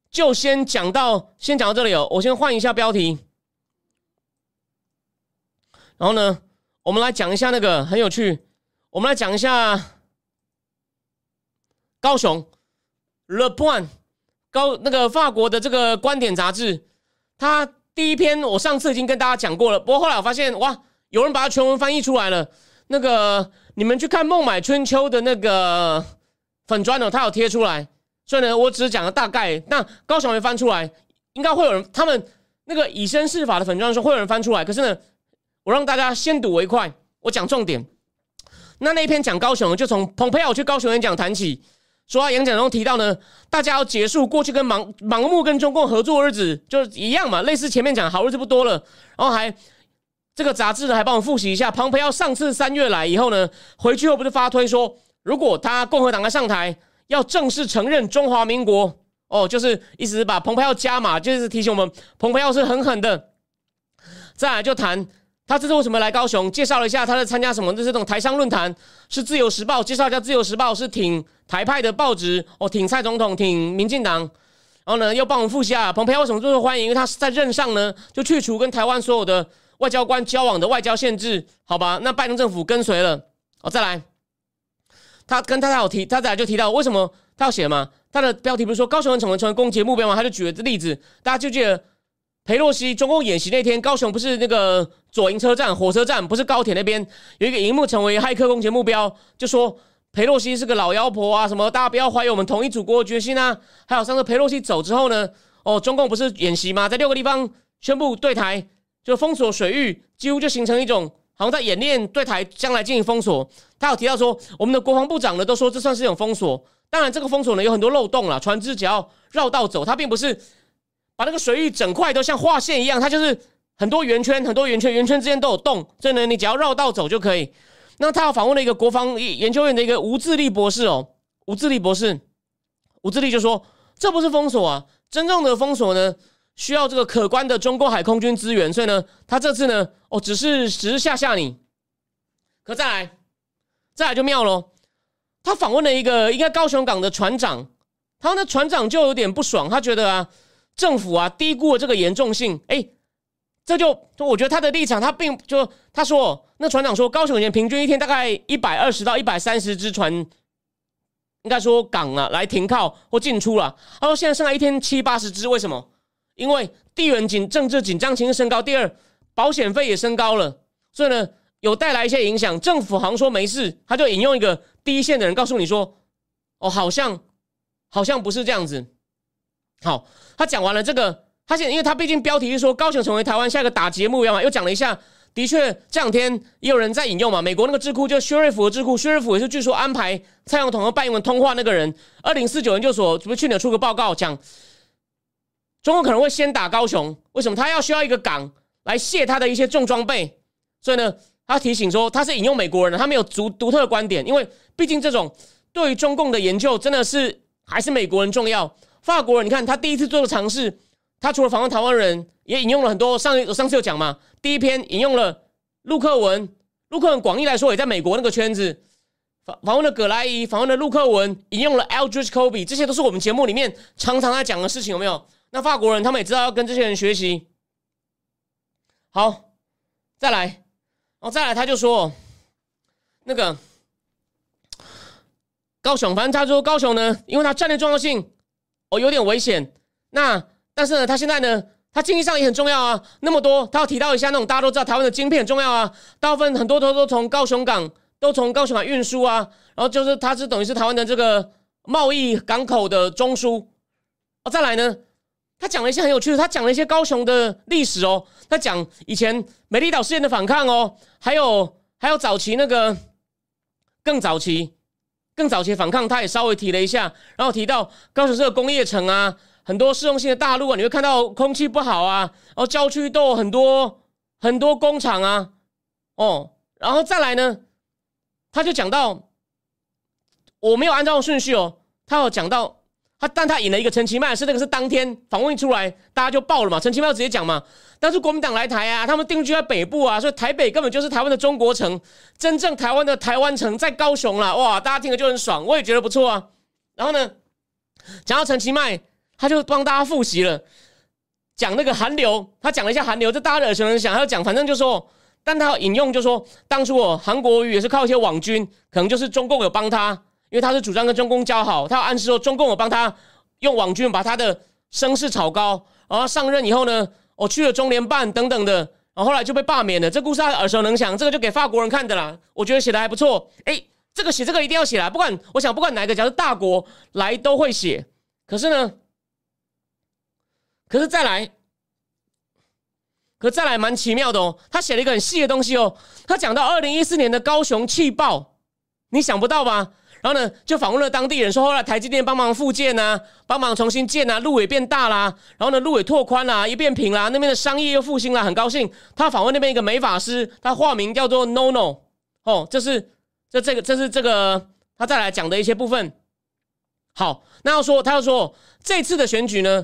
就先讲到先讲到这里哦。我先换一下标题，然后呢。我们来讲一下那个很有趣。我们来讲一下高雄 Le Point 高那个法国的这个观点杂志，它第一篇我上次已经跟大家讲过了。不过后来我发现，哇，有人把它全文翻译出来了。那个你们去看《孟买春秋》的那个粉砖哦，他有贴出来。所以呢，我只是讲了大概。那高雄没翻出来，应该会有人他们那个以身试法的粉砖说会有人翻出来。可是呢？我让大家先睹为快，我讲重点。那那一篇讲高雄，就从蓬佩奥去高雄演讲谈起，说演讲中提到呢，大家要结束过去跟盲盲目跟中共合作日子，就是一样嘛，类似前面讲好日子不多了。然后还这个杂志呢，还帮我复习一下，蓬佩奥上次三月来以后呢，回去后不是发推说，如果他共和党要上台，要正式承认中华民国，哦，就是意思是把蓬佩奥加码，就是提醒我们，蓬佩奥是狠狠的。再来就谈。他这次为什么来高雄？介绍了一下他在参加什么？就是这种台商论坛，是自由时报介绍一下。自由时报是挺台派的报纸哦，挺蔡总统，挺民进党。然后呢，又帮我们复习啊，蓬佩奥为什么最受欢迎？因为他是在任上呢，就去除跟台湾所有的外交官交往的外交限制，好吧？那拜登政府跟随了哦。再来，他跟他他有提，他再来就提到为什么他要写嘛？他的标题不是说高雄人成为成为攻击目标吗？他就举了例子，大家就记得。裴洛西中共演习那天，高雄不是那个左营车站、火车站，不是高铁那边有一个荧幕成为骇客攻击目标，就说裴洛西是个老妖婆啊，什么大家不要怀疑我们统一祖国的决心啊。还有上次裴洛西走之后呢，哦，中共不是演习吗？在六个地方宣布对台就封锁水域，几乎就形成一种好像在演练对台将来进行封锁。他有提到说，我们的国防部长呢都说这算是一种封锁。当然，这个封锁呢有很多漏洞了，船只只要绕道走，它并不是。把那个水域整块都像画线一样，它就是很多圆圈，很多圆圈，圆圈之间都有洞，所以呢，你只要绕道走就可以。那他要访问了一个国防研究院的一个吴志立博士哦，吴志立博士，吴志立就说这不是封锁啊，真正的封锁呢需要这个可观的中国海空军资源，所以呢，他这次呢，哦，只是只是吓吓你。可再来，再来就妙喽，他访问了一个应该高雄港的船长，他那船长就有点不爽，他觉得啊。政府啊，低估了这个严重性。哎，这就就我觉得他的立场，他并就他说，那船长说，高雄人平均一天大概一百二十到一百三十只船，应该说港啊来停靠或进出了。他说现在剩下一天七八十只，为什么？因为地缘紧政治紧张情绪升高，第二保险费也升高了，所以呢有带来一些影响。政府好像说没事，他就引用一个第一线的人告诉你说，哦，好像好像不是这样子。好。他讲完了这个，他现因为他毕竟标题是说高雄成为台湾下一个打击目标嘛，又讲了一下，的确这两天也有人在引用嘛，美国那个智库就薛瑞福的智库，薛瑞福也是据说安排蔡总统和拜英文通话那个人，二零四九研究所不是去年出个报告讲，中国可能会先打高雄，为什么他要需要一个港来卸他的一些重装备？所以呢，他提醒说他是引用美国人的，他没有独独特的观点，因为毕竟这种对于中共的研究真的是还是美国人重要。法国人，你看他第一次做的尝试，他除了访问台湾人，也引用了很多上我上次有讲嘛，第一篇引用了陆克文，陆克文广义来说也在美国那个圈子访访问了葛莱伊，访问了陆克文，引用了 Aldrich Kobe，这些都是我们节目里面常常在讲的事情，有没有？那法国人他们也知道要跟这些人学习。好，再来，然后再来，他就说那个高雄，反正他说高雄呢，因为它战略重要性。哦，有点危险。那但是呢，他现在呢，他经济上也很重要啊。那么多，他要提到一下那种大家都知道台湾的晶片很重要啊。大部分很多都都从高雄港，都从高雄港运输啊。然后就是他是等于是台湾的这个贸易港口的中枢。哦，再来呢，他讲了一些很有趣的，他讲了一些高雄的历史哦，他讲以前美丽岛事件的反抗哦，还有还有早期那个更早期更早期反抗，他也稍微提了一下，然后提到高雄是个工业城啊，很多市中心的大陆啊，你会看到空气不好啊，然后郊区都有很多很多工厂啊，哦，然后再来呢，他就讲到我没有按照顺序哦，他有讲到。他但他引了一个陈其迈，是那个是当天访问出来，大家就爆了嘛。陈其迈直接讲嘛，当初国民党来台啊，他们定居在北部啊，所以台北根本就是台湾的中国城，真正台湾的台湾城在高雄了。哇，大家听了就很爽，我也觉得不错啊。然后呢，讲到陈其迈，他就帮大家复习了，讲那个韩流，他讲了一下韩流，这大家耳熟能详。他要讲，反正就说，但他引用就说，当初哦，韩国瑜也是靠一些网军，可能就是中共有帮他。因为他是主张跟中共交好，他要暗示说中共我帮他用网军把他的声势炒高，然后上任以后呢，我去了中联办等等的，然后后来就被罢免了。这故事他耳熟能详，这个就给法国人看的啦。我觉得写的还不错。哎，这个写这个一定要写啦，不管我想不管哪一个，假如大国来都会写。可是呢，可是再来，可再来蛮奇妙的哦。他写了一个很细的东西哦，他讲到二零一四年的高雄气爆，你想不到吧？然后呢，就访问了当地人，说后来台积电帮忙复建呐，帮忙重新建呐，路也变大啦，然后呢，路也拓宽啦，一变平啦，那边的商业又复兴了，很高兴。他访问那边一个美法师，他化名叫做 No No，哦，这是这这个这是这个他再来讲的一些部分。好，那要说他要说这次的选举呢，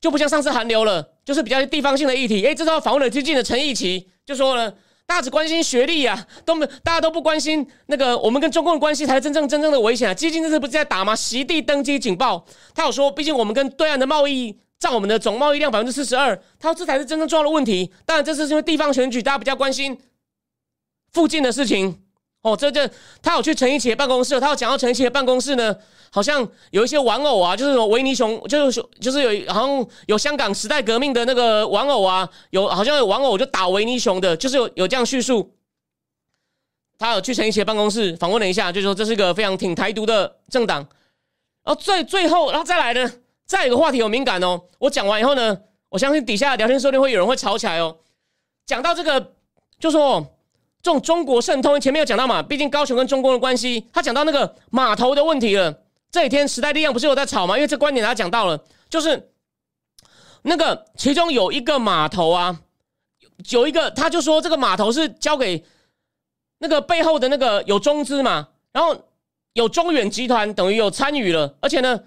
就不像上次韩流了，就是比较地方性的议题。哎，这时候访问了激进的陈义奇，就说呢。大家只关心学历啊，都没大家都不关心那个我们跟中共的关系才是真正真正的危险啊！基金这次不是在打吗？席地登基警报，他有说，毕竟我们跟对岸的贸易占我们的总贸易量百分之四十二，他说这才是真正重要的问题。当然，这次是因为地方选举，大家比较关心附近的事情。哦，这这，他有去陈一奇的办公室，他有讲到陈一奇的办公室呢，好像有一些玩偶啊，就是什么维尼熊，就是就是有好像有香港时代革命的那个玩偶啊，有好像有玩偶就打维尼熊的，就是有有这样叙述。他有去陈一奇的办公室访问了一下，就说这是一个非常挺台独的政党。然后最最后，然后再来呢，再一个话题有敏感哦，我讲完以后呢，我相信底下聊天说不定会有人会吵起来哦。讲到这个，就说。这种中国渗透，前面有讲到嘛？毕竟高雄跟中国的关系，他讲到那个码头的问题了。这几天时代力量不是有在吵吗？因为这观点他讲到了，就是那个其中有一个码头啊，有一个他就说这个码头是交给那个背后的那个有中资嘛，然后有中远集团等于有参与了，而且呢，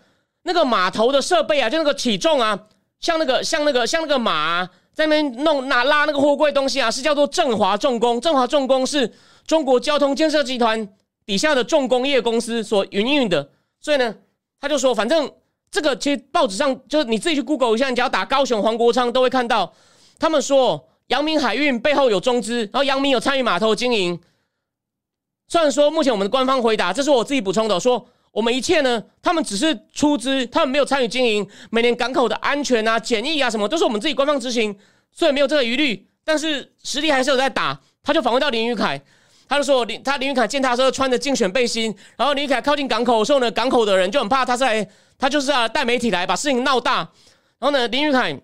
那个码头的设备啊，就那个起重啊，像那个像那个像那个马。在那边弄拿拉那个货柜东西啊，是叫做振华重工。振华重工是中国交通建设集团底下的重工业公司所营运的。所以呢，他就说，反正这个其实报纸上就是你自己去 Google 一下，你只要打高雄黄国昌都会看到。他们说，阳明海运背后有中资，然后阳明有参与码头经营。虽然说目前我们的官方回答，这是我自己补充的，说。我们一切呢？他们只是出资，他们没有参与经营。每年港口的安全啊、检疫啊什么，都是我们自己官方执行，所以没有这个疑虑。但是实力还是有在打。他就访问到林宇凯，他就说林他林宇凯见他时候穿着竞选背心，然后林宇凯靠近港口的时候呢，港口的人就很怕他是来，他就是啊带媒体来把事情闹大。然后呢，林宇凯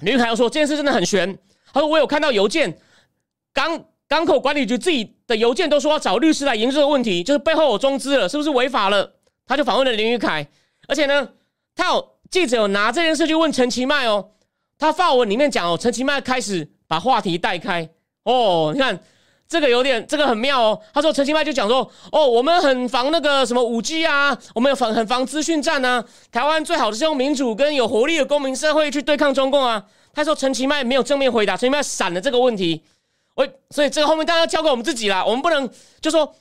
林宇凯又说这件事真的很悬。他说我有看到邮件，港港口管理局自己的邮件都说要找律师来研究这个问题，就是背后有中资了，是不是违法了？他就访问了林宇凯，而且呢，他有记者有拿这件事去问陈其迈哦。他发文里面讲哦，陈其迈开始把话题带开哦。你看这个有点，这个很妙哦。他说陈其迈就讲说哦，我们很防那个什么五 G 啊，我们有防很防资讯战啊。台湾最好的是用民主跟有活力的公民社会去对抗中共啊。他说陈其迈没有正面回答，陈其迈闪了这个问题。我所以这个后面当然要交给我们自己啦，我们不能就说。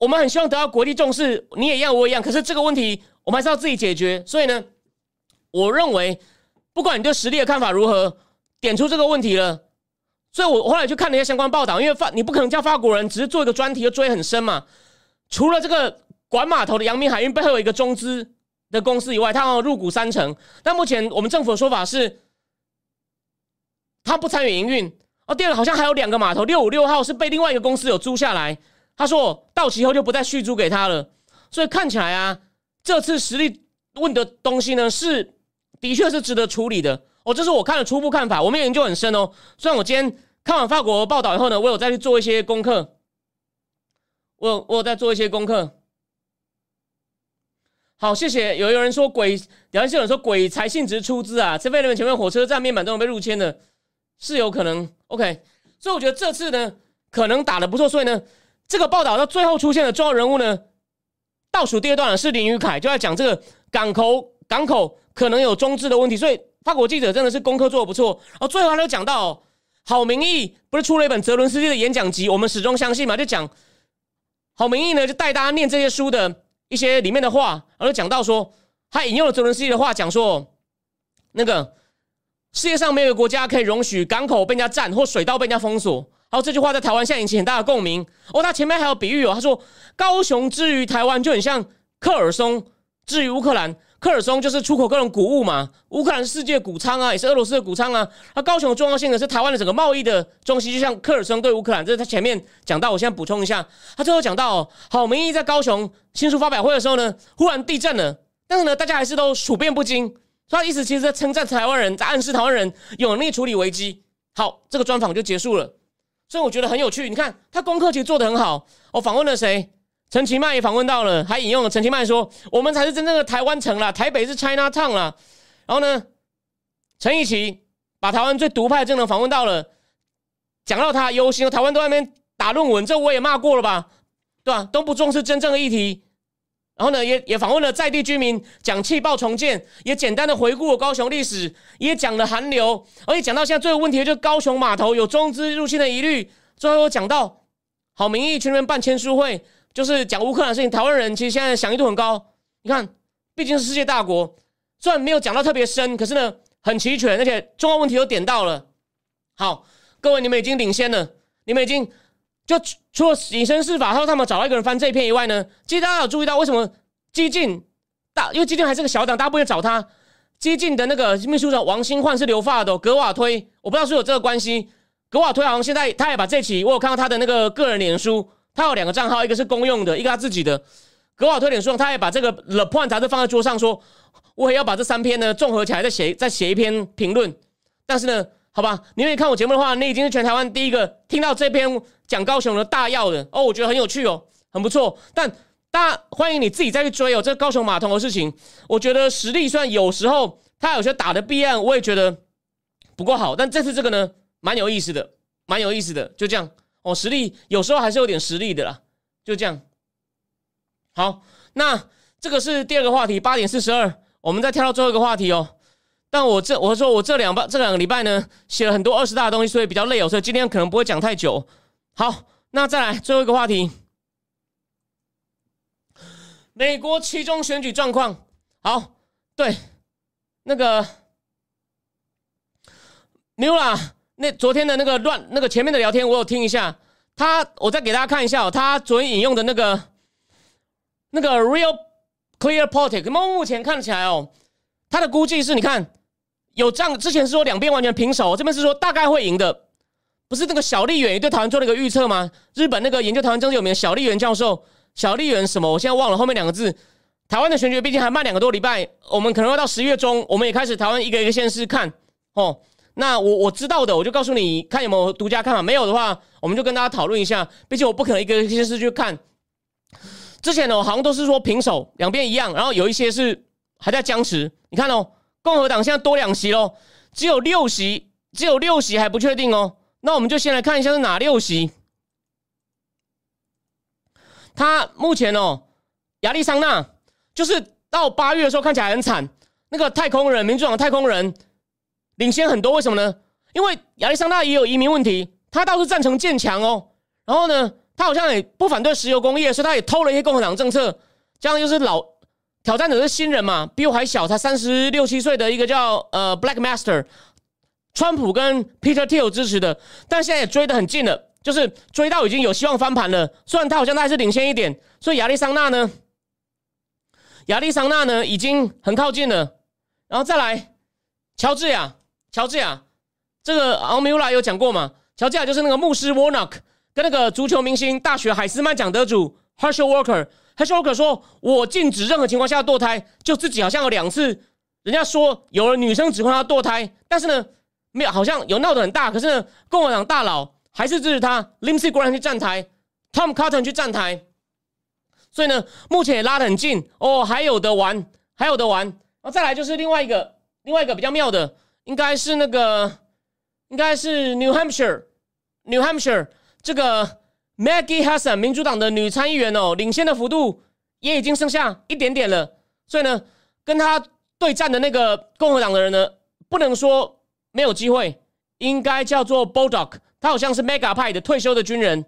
我们很希望得到国际重视，你也一样，我也一样。可是这个问题，我们还是要自己解决。所以呢，我认为，不管你对实力的看法如何，点出这个问题了。所以我后来去看了一下相关报道，因为法你不可能叫法国人只是做一个专题就追很深嘛。除了这个管码头的阳明海运背后有一个中资的公司以外，它入股三成。但目前我们政府的说法是，他不参与营运。哦，第二个好像还有两个码头，六五六号是被另外一个公司有租下来。他说到期后就不再续租给他了，所以看起来啊，这次实力问的东西呢是的确是值得处理的哦。这是我看的初步看法，我们研究很深哦。虽然我今天看完法国报道以后呢，我有再去做一些功课，我我有在做一些功课。好，谢谢。有有人说鬼，聊天室有人说鬼才性质出资啊，这边人前面火车站面板都有被入侵的，是有可能。OK，所以我觉得这次呢，可能打的不错。所以呢，这个报道到最后出现的重要人物呢，倒数第二段是林宇凯，就在讲这个港口港口可能有中资的问题。所以法国记者真的是功课做的不错。然后最后他就讲到，郝明义不是出了一本泽伦斯基的演讲集，我们始终相信嘛，就讲郝明义呢就带大家念这些书的。一些里面的话，然后讲到说，他引用了泽伦斯基的话，讲说，那个世界上没有一个国家可以容许港口被人家占或水道被人家封锁。好这句话在台湾现在引起很大的共鸣。哦，他前面还有比喻哦，他说高雄之于台湾就很像克尔松之于乌克兰。科尔松就是出口各种谷物嘛，乌克兰世界谷仓啊，也是俄罗斯的谷仓啊。那高雄的重要性呢，是台湾的整个贸易的中心，就像科尔松对乌克兰，这是他前面讲到。我现在补充一下，他最后讲到，郝明义在高雄新书发表会的时候呢，忽然地震了，但是呢，大家还是都处变不惊。所以他意思其实在称赞台湾人，在暗示台湾人有能力处理危机。好，这个专访就结束了。所以我觉得很有趣，你看他功课其实做的很好。我访问了谁？陈其迈也访问到了，还引用了陈其迈说：“我们才是真正的台湾城啦，台北是 China Town 啦。”然后呢，陈以奇把台湾最独派的政能访问到了，讲到他忧心，台湾都在那边打论文，这我也骂过了吧，对吧？都不重视真正的议题。然后呢，也也访问了在地居民，讲气爆重建，也简单的回顾了高雄历史，也讲了韩流，而且讲到现在最有问题的就是高雄码头有中资入侵的疑虑。最后讲到好民意群人办签书会。就是讲乌克兰事情，台湾人其实现在响应度很高。你看，毕竟是世界大国，虽然没有讲到特别深，可是呢，很齐全，而且重要问题都点到了。好，各位，你们已经领先了，你们已经就除了以身试法，他说他们找到一个人翻这一篇以外呢，其实大家有注意到为什么激进大，因为激进还是个小党，大家不会找他。激进的那个秘书长王新焕是留发的，格瓦推，我不知道是有这个关系。格瓦推好像现在他也把这期，我有看到他的那个个人脸书。他有两个账号，一个是公用的，一个他自己的。格瓦推脸书上，他也把这个《The Point》杂志放在桌上，说我也要把这三篇呢综合起来，再写再写一篇评论。但是呢，好吧，你愿意看我节目的话，你已经是全台湾第一个听到这篇讲高雄的大要的哦，我觉得很有趣哦，很不错。但大欢迎你自己再去追哦，这高雄码头的事情，我觉得实力虽然有时候他有些打的弊案，我也觉得不够好，但这次这个呢，蛮有意思的，蛮有意思的，就这样。哦，实力有时候还是有点实力的啦，就这样。好，那这个是第二个话题，八点四十二，我们再跳到最后一个话题哦。但我这我说我这两半这两个礼拜呢，写了很多二十大的东西，所以比较累哦，所以今天可能不会讲太久。好，那再来最后一个话题，美国期中选举状况。好，对，那个 n 啦。那昨天的那个乱那个前面的聊天，我有听一下。他，我再给大家看一下哦。他昨天引用的那个那个 Real Clear Politics，目前看起来哦，他的估计是你看有这样，之前是说两边完全平手，这边是说大概会赢的。不是那个小笠原也对台湾做了一个预测吗？日本那个研究台湾政治有名的小笠原教授，小笠原什么？我现在忘了后面两个字。台湾的选举毕竟还慢两个多礼拜，我们可能要到十月中，我们也开始台湾一个一个县市看哦。那我我知道的，我就告诉你，看有没有独家看法。没有的话，我们就跟大家讨论一下。毕竟我不可能一个一个县市去看。之前呢，好像都是说平手，两边一样，然后有一些是还在僵持。你看哦，共和党现在多两席喽，只有六席，只有六席还不确定哦。那我们就先来看一下是哪六席。他目前哦，亚利桑那就是到八月的时候看起来很惨，那个太空人，民主党太空人。领先很多，为什么呢？因为亚利桑那也有移民问题，他倒是赞成建墙哦。然后呢，他好像也不反对石油工业，所以他也偷了一些共和党政策。这样就是老挑战者是新人嘛，比我还小，才三十六七岁的一个叫呃 Black Master，川普跟 Peter Thiel 支持的，但现在也追得很近了，就是追到已经有希望翻盘了。虽然他好像他还是领先一点，所以亚利桑那呢，亚利桑那呢已经很靠近了。然后再来乔治亚。乔治亚，这个奥米乌拉有讲过嘛？乔治亚就是那个牧师 Warnock 跟那个足球明星大学海斯曼奖得主 Herschel Walker。Herschel Walker 说：“我禁止任何情况下堕胎，就自己好像有两次人家说有了女生指控他堕胎，但是呢，没有好像有闹得很大，可是呢，共和党大佬还是支持他，Lindsey Graham 去站台，Tom Cotton 去站台，所以呢，目前也拉得很近哦，还有的玩，还有的玩。然后再来就是另外一个，另外一个比较妙的，应该是那个，应该是 New Hampshire，New Hampshire 这个 Maggie Hassan 民主党的女参议员哦，领先的幅度也已经剩下一点点了，所以呢，跟她。对战的那个共和党的人呢，不能说没有机会，应该叫做 Bulldog，他好像是 Mega 派的退休的军人。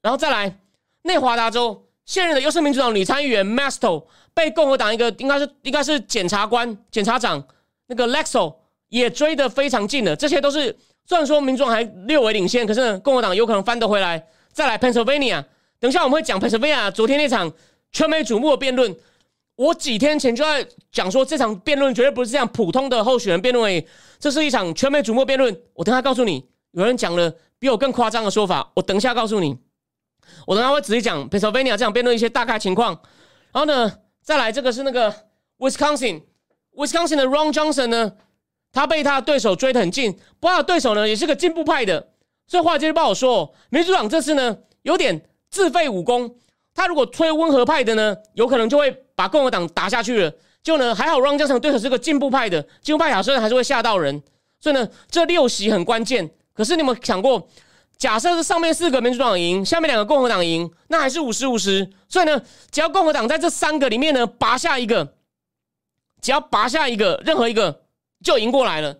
然后再来，内华达州现任的又是民主党女参议员 Masto 被共和党一个应该是应该是检察官、检察长那个 Lexo 也追得非常近了。这些都是虽然说民主党还略微领先，可是共和党有可能翻得回来。再来 Pennsylvania，等一下我们会讲 Pennsylvania 昨天那场全美瞩目的辩论。我几天前就在讲说，这场辩论绝对不是这样普通的候选人辩论，诶，这是一场全美瞩目辩论。我等下告诉你，有人讲了比我更夸张的说法。我等一下告诉你，我等下会仔细讲 Pennsylvania 这场辩论一些大概情况。然后呢，再来这个是那个 Wisconsin，Wisconsin 的 Ron Johnson 呢，他被他的对手追得很近，不过对手呢也是个进步派的，所以华尔街日报说，民主党这次呢有点自废武功。他如果吹温和派的呢，有可能就会把共和党打下去了。就呢，还好 Ron Johnson 对手是个进步派的，进步派有时候还是会吓到人。所以呢，这六席很关键。可是你有没有想过，假设是上面四个民主党赢，下面两个共和党赢，那还是五十五十。所以呢，只要共和党在这三个里面呢拔下一个，只要拔下一个，任何一个就赢过来了，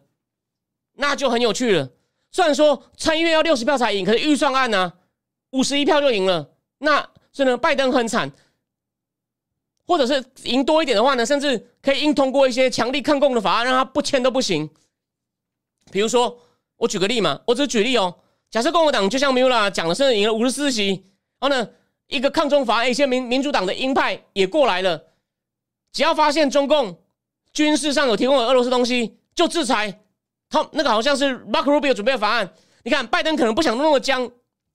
那就很有趣了。虽然说参议院要六十票才赢，可是预算案呢，五十一票就赢了。那所以呢，拜登很惨，或者是赢多一点的话呢，甚至可以硬通过一些强力抗共的法案，让他不签都不行。比如说，我举个例嘛，我只是举例哦。假设共和党就像 Mula 讲的，甚至赢了五十四席，然后呢，一个抗中法案，一些民民主党的鹰派也过来了，只要发现中共军事上有提供俄罗斯东西，就制裁。他那个好像是 Mark Rubio 准备的法案，你看拜登可能不想那么僵，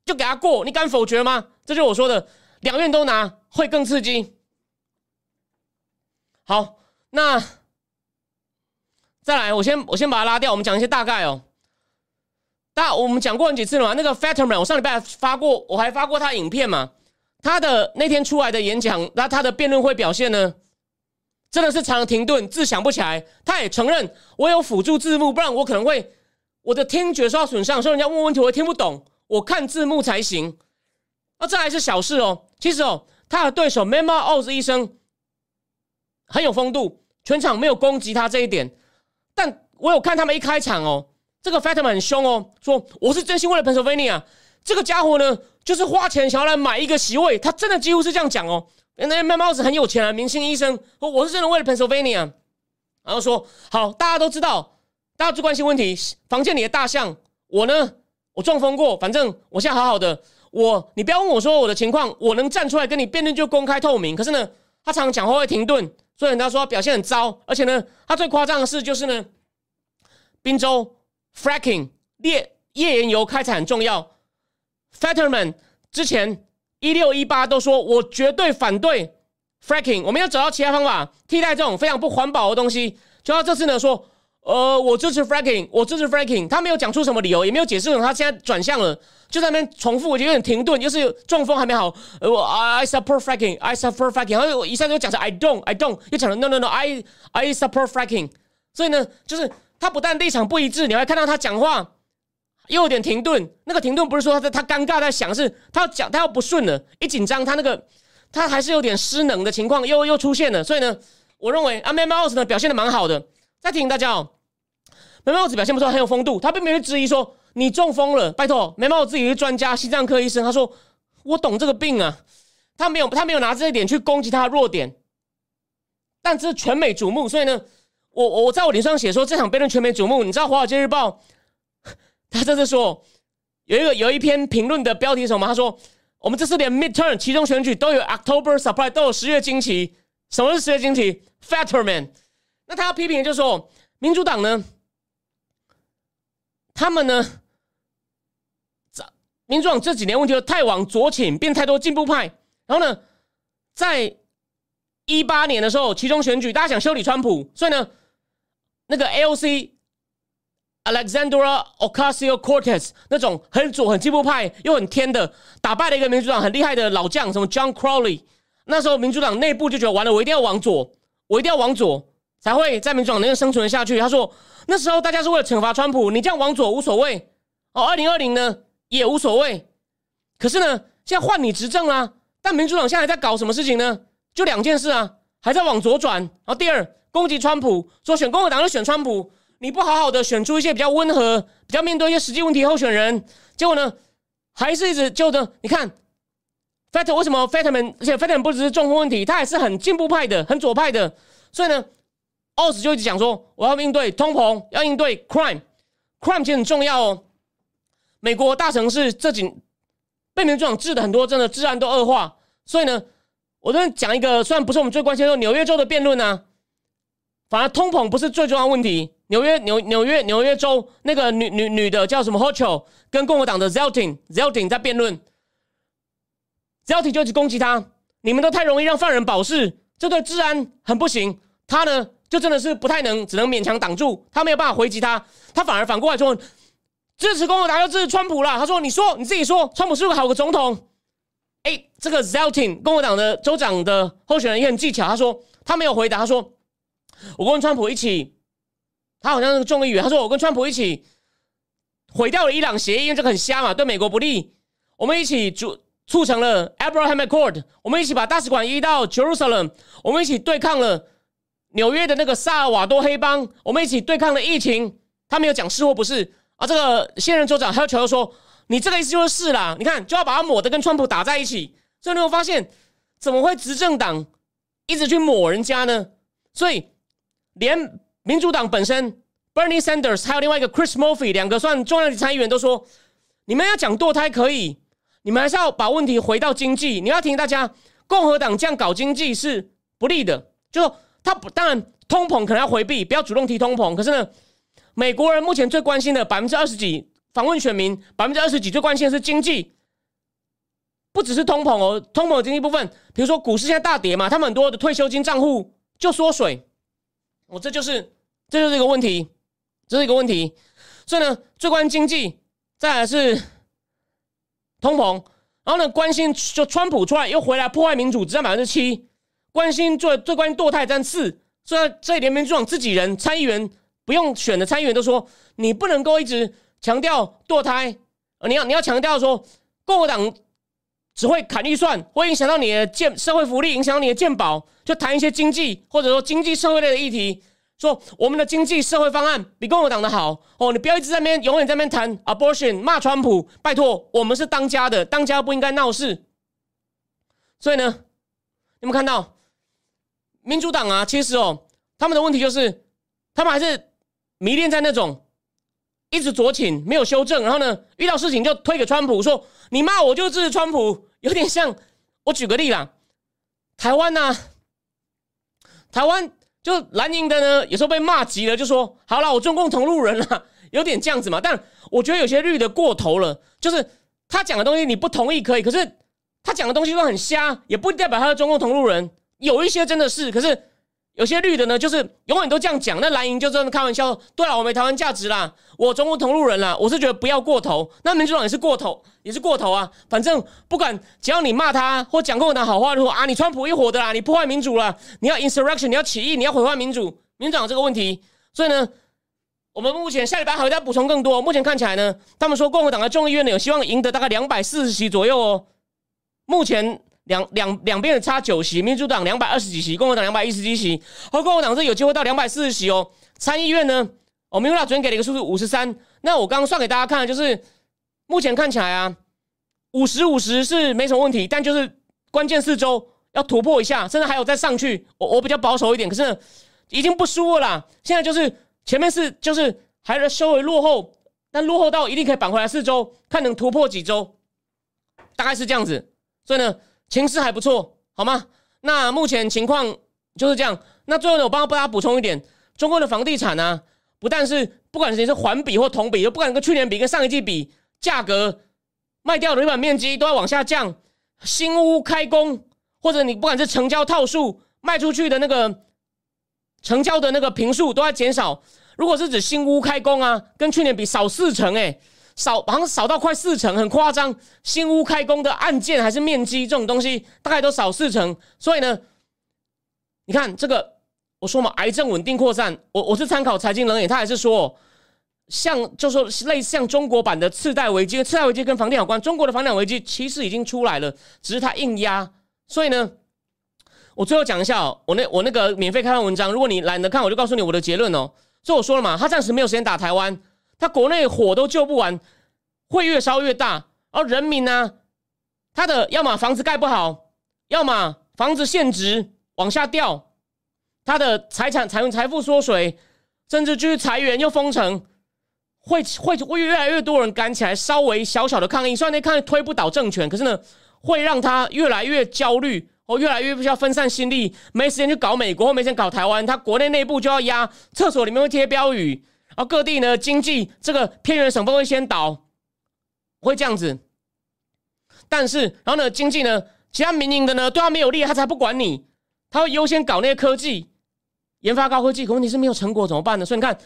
就给他过，你敢否决吗？这就是我说的。两院都拿会更刺激。好，那再来，我先我先把它拉掉，我们讲一些大概哦。大我们讲过很几次了嘛，那个 Fetterman，我上礼拜发过，我还发过他影片嘛。他的那天出来的演讲，那他的辩论会表现呢，真的是常常停顿，字想不起来。他也承认我有辅助字幕，不然我可能会我的听觉受到损伤，所以人家问问题我听不懂，我看字幕才行。那这还是小事哦。其实哦，他的对手 Memo Oz 医生很有风度，全场没有攻击他这一点。但我有看他们一开场哦，这个 Fatman 很凶哦，说我是真心为了 Pennsylvania。这个家伙呢，就是花钱想要来买一个席位，他真的几乎是这样讲哦。那 Memo Oz 很有钱啊，明星医生，说我是真的为了 Pennsylvania。然后说好，大家都知道，大家最关心问题，房间里的大象，我呢，我中风过，反正我现在好好的。我，你不要问我说我的情况，我能站出来跟你辩论就公开透明。可是呢，他常常讲话会停顿，所以人家说表现很糟。而且呢，他最夸张的事就是呢，宾州 fracking 页页岩油开采很重要。Fetterman 之前一六一八都说我绝对反对 fracking，我们要找到其他方法替代这种非常不环保的东西。就他这次呢说。呃，我支持 fracking，我支持 fracking。他没有讲出什么理由，也没有解释什么。他现在转向了，就在那边重复，我觉得有点停顿，就是中风还没好。呃，我 I support fracking，I support fracking。然后我一下子又讲成 I don't，I don't，又讲了 No No No，I I support fracking。所以呢，就是他不但立场不一致，你还看到他讲话又有点停顿。那个停顿不是说他他尴尬在想，是他要讲他要不顺了，一紧张他那个他还是有点失能的情况又又出现了。所以呢，我认为 a m a Mouse 呢表现的蛮好的。再提醒大家哦。眉毛子表现不错，很有风度。他并没有质疑说你中风了，拜托，眉毛自己是专家，心脏科医生。他说我懂这个病啊，他没有他没有拿这一点去攻击他的弱点。但这是全美瞩目，所以呢，我我在我脸上写说这场辩论全美瞩目。你知道《华尔街日报》他这次说有一个有一篇评论的标题什么？他说我们这次连 midterm 其中选举都有 October surprise，都有十月惊奇。什么是十月惊奇？Fetterman。那他要批评的就是说民主党呢？他们呢？这民主党这几年问题太往左倾，变太多进步派。然后呢，在一八年的时候，其中选举大家想修理川普，所以呢，那个 AOC Alexandra Ocasio Cortez 那种很左、很进步派又很天的，打败了一个民主党很厉害的老将，什么 John Crowley。那时候民主党内部就觉得完了，我一定要往左，我一定要往左，才会在民主党能够生存下去。他说那时候大家是为了惩罚川普，你这样往左无所谓哦。二零二零呢也无所谓，可是呢现在换你执政啊，但民主党现在在搞什么事情呢？就两件事啊，还在往左转。然后第二，攻击川普，说选共和党就选川普。你不好好的选出一些比较温和、比较面对一些实际问题候选人，结果呢，还是一直就的。你看 f e t 为什么 f e t m 而且 f e t m 不只是中风问题，他还是很进步派的、很左派的。所以呢，奥斯就一直讲说，我要应对通膨，要应对 crime，crime 其实很重要哦。美国大城市这几被民主党治的很多，真的治安都恶化。所以呢，我这边讲一个，虽然不是我们最关心的纽约州的辩论呢，反而通膨不是最重要问题。纽约纽纽约纽约州那个女女女的叫什么 Hochul，跟共和党的 Zelting Zelting 在辩论，Zelting 就去攻击他，你们都太容易让犯人保释，这对治安很不行。他呢，就真的是不太能，只能勉强挡住，他没有办法回击他，他反而反过来说支持共和党要支持川普了。他说：“你说你自己说，川普是不是好个总统？”哎，这个 Zelting 共和党的州长的候选人也很技巧，他说他没有回答，他说我跟川普一起。他好像是个众议员，他说：“我跟川普一起毁掉了伊朗协议，因为这个很瞎嘛，对美国不利。我们一起促促成了 Abraham Accord，我们一起把大使馆移到 Jerusalem，我们一起对抗了纽约的那个萨尔瓦多黑帮，我们一起对抗了疫情。他没有讲是或不是啊？这个现任州长还有球说，你这个意思就是是啦。你看，就要把他抹的跟川普打在一起。所以你会发现，怎么会执政党一直去抹人家呢？所以连。民主党本身，Bernie Sanders 还有另外一个 Chris Murphy 两个算重要的参议员都说，你们要讲堕胎可以，你们还是要把问题回到经济。你要提醒大家，共和党这样搞经济是不利的。就说他不，当然通膨可能要回避，不要主动提通膨。可是呢，美国人目前最关心的百分之二十几访问选民，百分之二十几最关心的是经济，不只是通膨哦，通膨的经济部分，比如说股市现在大跌嘛，他们很多的退休金账户就缩水。我这就是，这就是一个问题，这是一个问题。所以呢，最关心经济，再来是通膨，然后呢，关心就川普出来又回来破坏民主，只占百分之七。关心最最关心堕胎占四。所以这连民主党自己人参议员不用选的参议员都说，你不能够一直强调堕胎，你要你要强调说共和党。只会砍预算，会影响到你的健社会福利，影响你的健保，就谈一些经济或者说经济社会类的议题，说我们的经济社会方案比共和党的好哦。你不要一直在那边永远在那边谈 abortion，骂川普，拜托，我们是当家的，当家不应该闹事。所以呢，你们看到民主党啊，其实哦，他们的问题就是他们还是迷恋在那种一直左倾，没有修正，然后呢，遇到事情就推给川普说。你骂我就支持川普，有点像。我举个例啦，台湾呢，台湾就蓝营的呢，有时候被骂急了，就说好了，我中共同路人了，有点这样子嘛。但我觉得有些绿的过头了，就是他讲的东西你不同意可以，可是他讲的东西都很瞎，也不代表他是中共同路人。有一些真的是，可是。有些绿的呢，就是永远都这样讲。那蓝营就真的开玩笑，对了，我没台湾价值啦，我中国同路人啦，我是觉得不要过头。那民主党也是过头，也是过头啊。反正不管，只要你骂他或讲共和党好话，如果啊，你川普一伙的啦，你破坏民主了，你要 insurrection，你要起义，你要毁坏民主，民主党这个问题。所以呢，我们目前下礼拜还会再补充更多。目前看起来呢，他们说共和党的众议院呢有希望赢得大概两百四十席左右哦。目前。两两两边的差九席，民主党两百二十几席，共和党两百一十几席，而共和党是有机会到两百四十席哦。参议院呢，哦，民主党昨天给了一个数字五十三，那我刚刚算给大家看，就是目前看起来啊，五十五十是没什么问题，但就是关键四周要突破一下，甚至还有再上去。我我比较保守一点，可是已经不输了啦。现在就是前面是就是还是稍微落后，但落后到一定可以扳回来四周，看能突破几周，大概是这样子。所以呢。情势还不错，好吗？那目前情况就是这样。那最后呢，我帮大家补充一点：中国的房地产呢，不但是不管是环比或同比，又不管跟去年比、跟上一季比，价格卖掉的地板面积都要往下降。新屋开工或者你不管是成交套数卖出去的那个成交的那个平数都在减少。如果是指新屋开工啊，跟去年比少四成，哎，少好像少到快四成，很夸张。新屋开工的案件还是面积这种东西，大概都少四成。所以呢，你看这个，我说嘛，癌症稳定扩散，我我是参考财经冷眼，他还是说，像就说类似像中国版的次贷危机，次贷危机跟房地产有关，中国的房地产危机其实已经出来了，只是它硬压。所以呢，我最后讲一下哦，我那我那个免费开放文章，如果你懒得看，我就告诉你我的结论哦。所以我说了嘛，他暂时没有时间打台湾，他国内火都救不完，会越烧越大。而人民呢，他的要么房子盖不好，要么房子现值往下掉，他的财产财财富缩水，甚至就是裁员又封城，会会会越来越多人赶起来，稍微小小的抗议，虽然那抗议推不倒政权，可是呢，会让他越来越焦虑。哦，越来越不需要分散心力，没时间去搞美国，或没时间搞台湾，他国内内部就要压，厕所里面会贴标语，而各地呢经济这个偏远省份会先倒，会这样子。但是，然后呢，经济呢，其他民营的呢对他没有利，他才不管你，他会优先搞那些科技，研发高科技。可问题是没有成果怎么办呢？所以你看，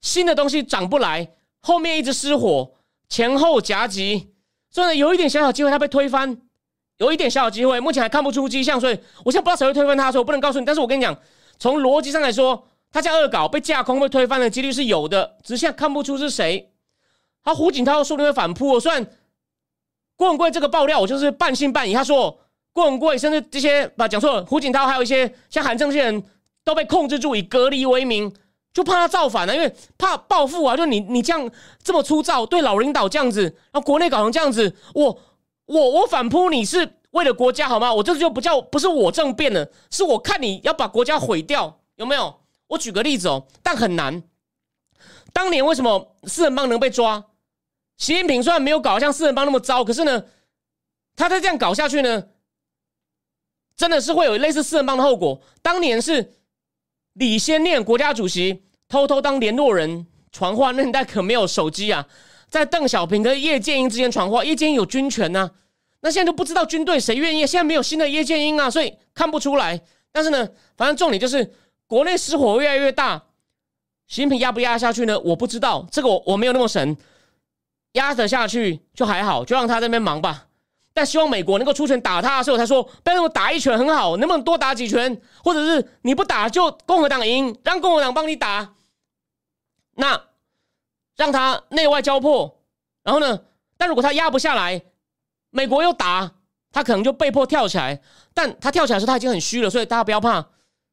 新的东西涨不来，后面一直失火，前后夹击，所以呢，有一点小小机会，它被推翻。有一点小小机会，目前还看不出迹象，所以我现在不知道谁会推翻他，所以我不能告诉你。但是我跟你讲，从逻辑上来说，他在恶搞被架空被推翻的几率是有的，只是现在看不出是谁。他胡锦涛说不定会反扑。虽然郭文贵这个爆料，我就是半信半疑。他说郭文贵甚至这些把讲错了，胡锦涛还有一些像韩正这些人都被控制住，以隔离为名，就怕他造反了，因为怕报复啊。就你 你这样这么粗糙，对老领导这样子，然后国内搞成这样子，我。我我反扑你是为了国家好吗？我这就不叫不是我政变了，是我看你要把国家毁掉，有没有？我举个例子哦，但很难。当年为什么四人帮能被抓？习近平虽然没有搞像四人帮那么糟，可是呢，他再这样搞下去呢，真的是会有类似四人帮的后果。当年是李先念国家主席偷偷当联络人传话，那年代可没有手机啊。在邓小平跟叶剑英之间传话，叶剑英有军权呐，那现在都不知道军队谁愿意，现在没有新的叶剑英啊，所以看不出来。但是呢，反正重点就是国内失火越来越大，习近平压不压下去呢？我不知道，这个我我没有那么神，压得下去就还好，就让他那边忙吧。但希望美国能够出拳打他，所以我才说，不要那么打一拳很好，能不能多打几拳，或者是你不打就共和党赢，让共和党帮你打，那。让他内外交迫，然后呢？但如果他压不下来，美国又打他，可能就被迫跳起来。但他跳起来时，他已经很虚了，所以大家不要怕。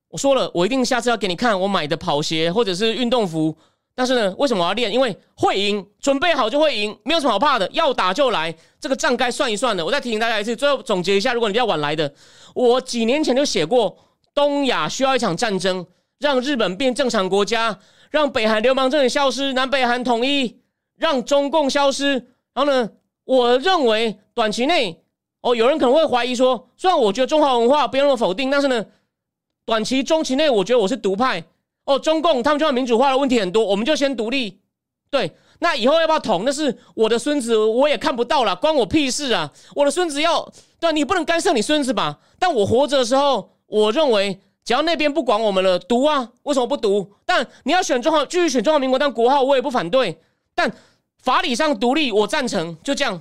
我说了，我一定下次要给你看我买的跑鞋或者是运动服。但是呢，为什么我要练？因为会赢，准备好就会赢，没有什么好怕的。要打就来，这个账该算一算的。我再提醒大家一次，最后总结一下：如果你比较晚来的，我几年前就写过，东亚需要一场战争，让日本变正常国家。让北韩流氓政权消失，南北韩统一，让中共消失。然后呢，我认为短期内，哦，有人可能会怀疑说，虽然我觉得中华文化不用那么否定，但是呢，短期、中期内，我觉得我是独派。哦，中共他们就要民主化的问题很多，我们就先独立。对，那以后要不要统，那是我的孙子，我也看不到了，关我屁事啊！我的孙子要，对你不能干涉你孙子吧？但我活着的时候，我认为。只要那边不管我们了，读啊，为什么不读？但你要选中华，继续选中华民国当国号，我也不反对。但法理上独立，我赞成。就这样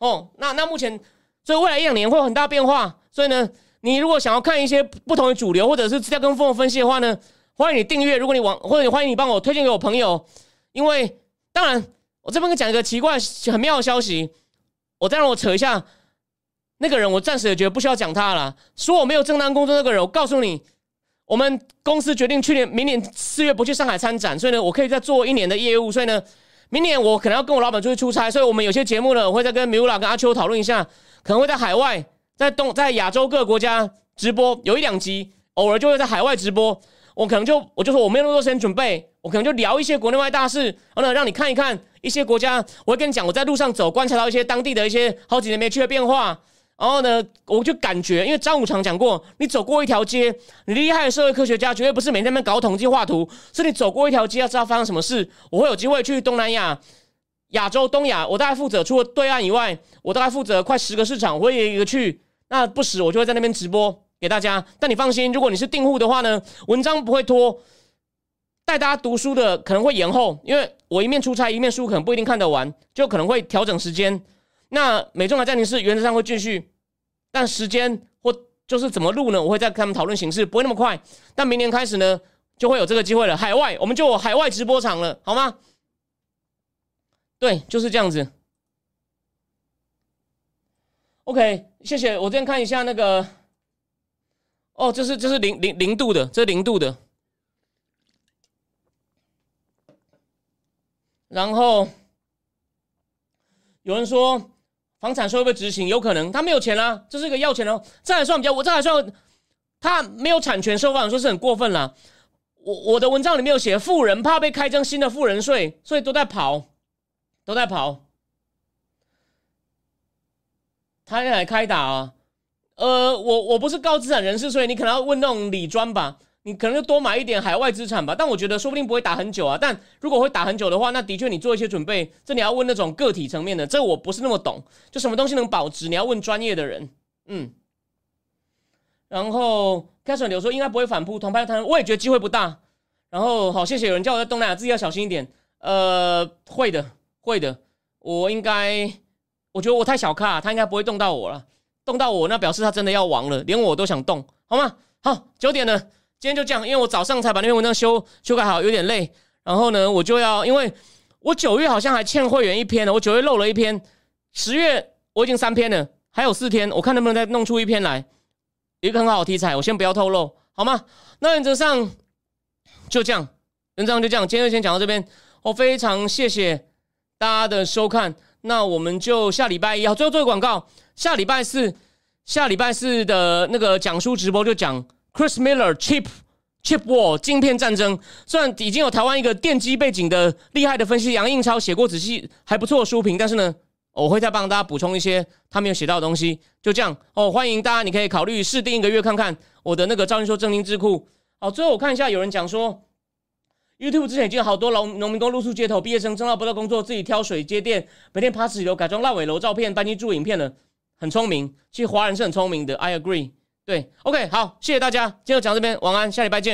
哦。那那目前，所以未来一两年会有很大变化。所以呢，你如果想要看一些不同的主流，或者是资料跟风分析的话呢，欢迎你订阅。如果你往，或者欢迎你帮我推荐给我朋友。因为当然，我这边跟讲一个奇怪、很妙的消息。我再让我扯一下那个人，我暂时也觉得不需要讲他了。说我没有正当工作那个人，我告诉你。我们公司决定去年、明年四月不去上海参展，所以呢，我可以再做一年的业务。所以呢，明年我可能要跟我老板出去出差，所以我们有些节目呢，我会再跟米乌拉、跟阿秋讨论一下，可能会在海外、在东、在亚洲各个国家直播，有一两集，偶尔就会在海外直播。我可能就我就说我没有那么多时间准备，我可能就聊一些国内外大事，然后呢，让你看一看一些国家。我会跟你讲，我在路上走，观察到一些当地的一些好几年没去的变化。然后呢，我就感觉，因为张武常讲过，你走过一条街，你厉害的社会科学家绝对不是每天在搞统计画图，是你走过一条街要知道发生什么事。我会有机会去东南亚、亚洲、东亚，我大概负责除了对岸以外，我大概负责快十个市场，我也一个去。那不时我就会在那边直播给大家。但你放心，如果你是订户的话呢，文章不会拖。带大家读书的可能会延后，因为我一面出差一面书可能不一定看得完，就可能会调整时间。那美中台暂停是原则上会继续，但时间或就是怎么录呢？我会再跟他们讨论形式，不会那么快。但明年开始呢，就会有这个机会了。海外我们就有海外直播场了，好吗？对，就是这样子。OK，谢谢。我这边看一下那个，哦，这是这是零零零度的，这是零度的。然后有人说房产税会不会执行？有可能，他没有钱啊，这是一个要钱的。这还算比较，我这还算他没有产权收房说是很过分了。我我的文章里面有写，富人怕被开征新的富人税，所以都在跑，都在跑。他来开打啊！呃，我我不是高资产人士，所以你可能要问那种理专吧，你可能就多买一点海外资产吧。但我觉得说不定不会打很久啊。但如果会打很久的话，那的确你做一些准备。这你要问那种个体层面的，这我不是那么懂。就什么东西能保值，你要问专业的人。嗯。然后开始流说应该不会反扑，同拍谈，我也觉得机会不大。然后好，谢谢有人叫我在东南亚自己要小心一点。呃，会的，会的，我应该。我觉得我太小看他应该不会动到我了。动到我，那表示他真的要亡了，连我都想动，好吗？好，九点了，今天就这样，因为我早上才把那篇文章修修改好，有点累。然后呢，我就要，因为我九月好像还欠会员一篇呢，我九月漏了一篇，十月我已经三篇了，还有四天，我看能不能再弄出一篇来，一个很好的题材，我先不要透露，好吗？那原则上就这样，原则上就这样，今天就先讲到这边。我非常谢谢大家的收看。那我们就下礼拜一啊，最后做个广告。下礼拜四，下礼拜四的那个讲书直播就讲 Chris Miller Chip Chip War 镜片战争。虽然已经有台湾一个电机背景的厉害的分析杨应超写过仔细还不错的书评，但是呢，我会再帮大家补充一些他没有写到的东西。就这样哦，欢迎大家，你可以考虑试订一个月看看我的那个赵云说正经智库。好，最后我看一下，有人讲说。YouTube 之前已经有好多农农民工露宿街头，毕业生挣到不到工作，自己挑水接电，每天爬石头改装烂尾楼照片，搬进住影片了，很聪明。其实华人是很聪明的，I agree。对，OK，好，谢谢大家，今天就讲到这边，晚安，下礼拜见。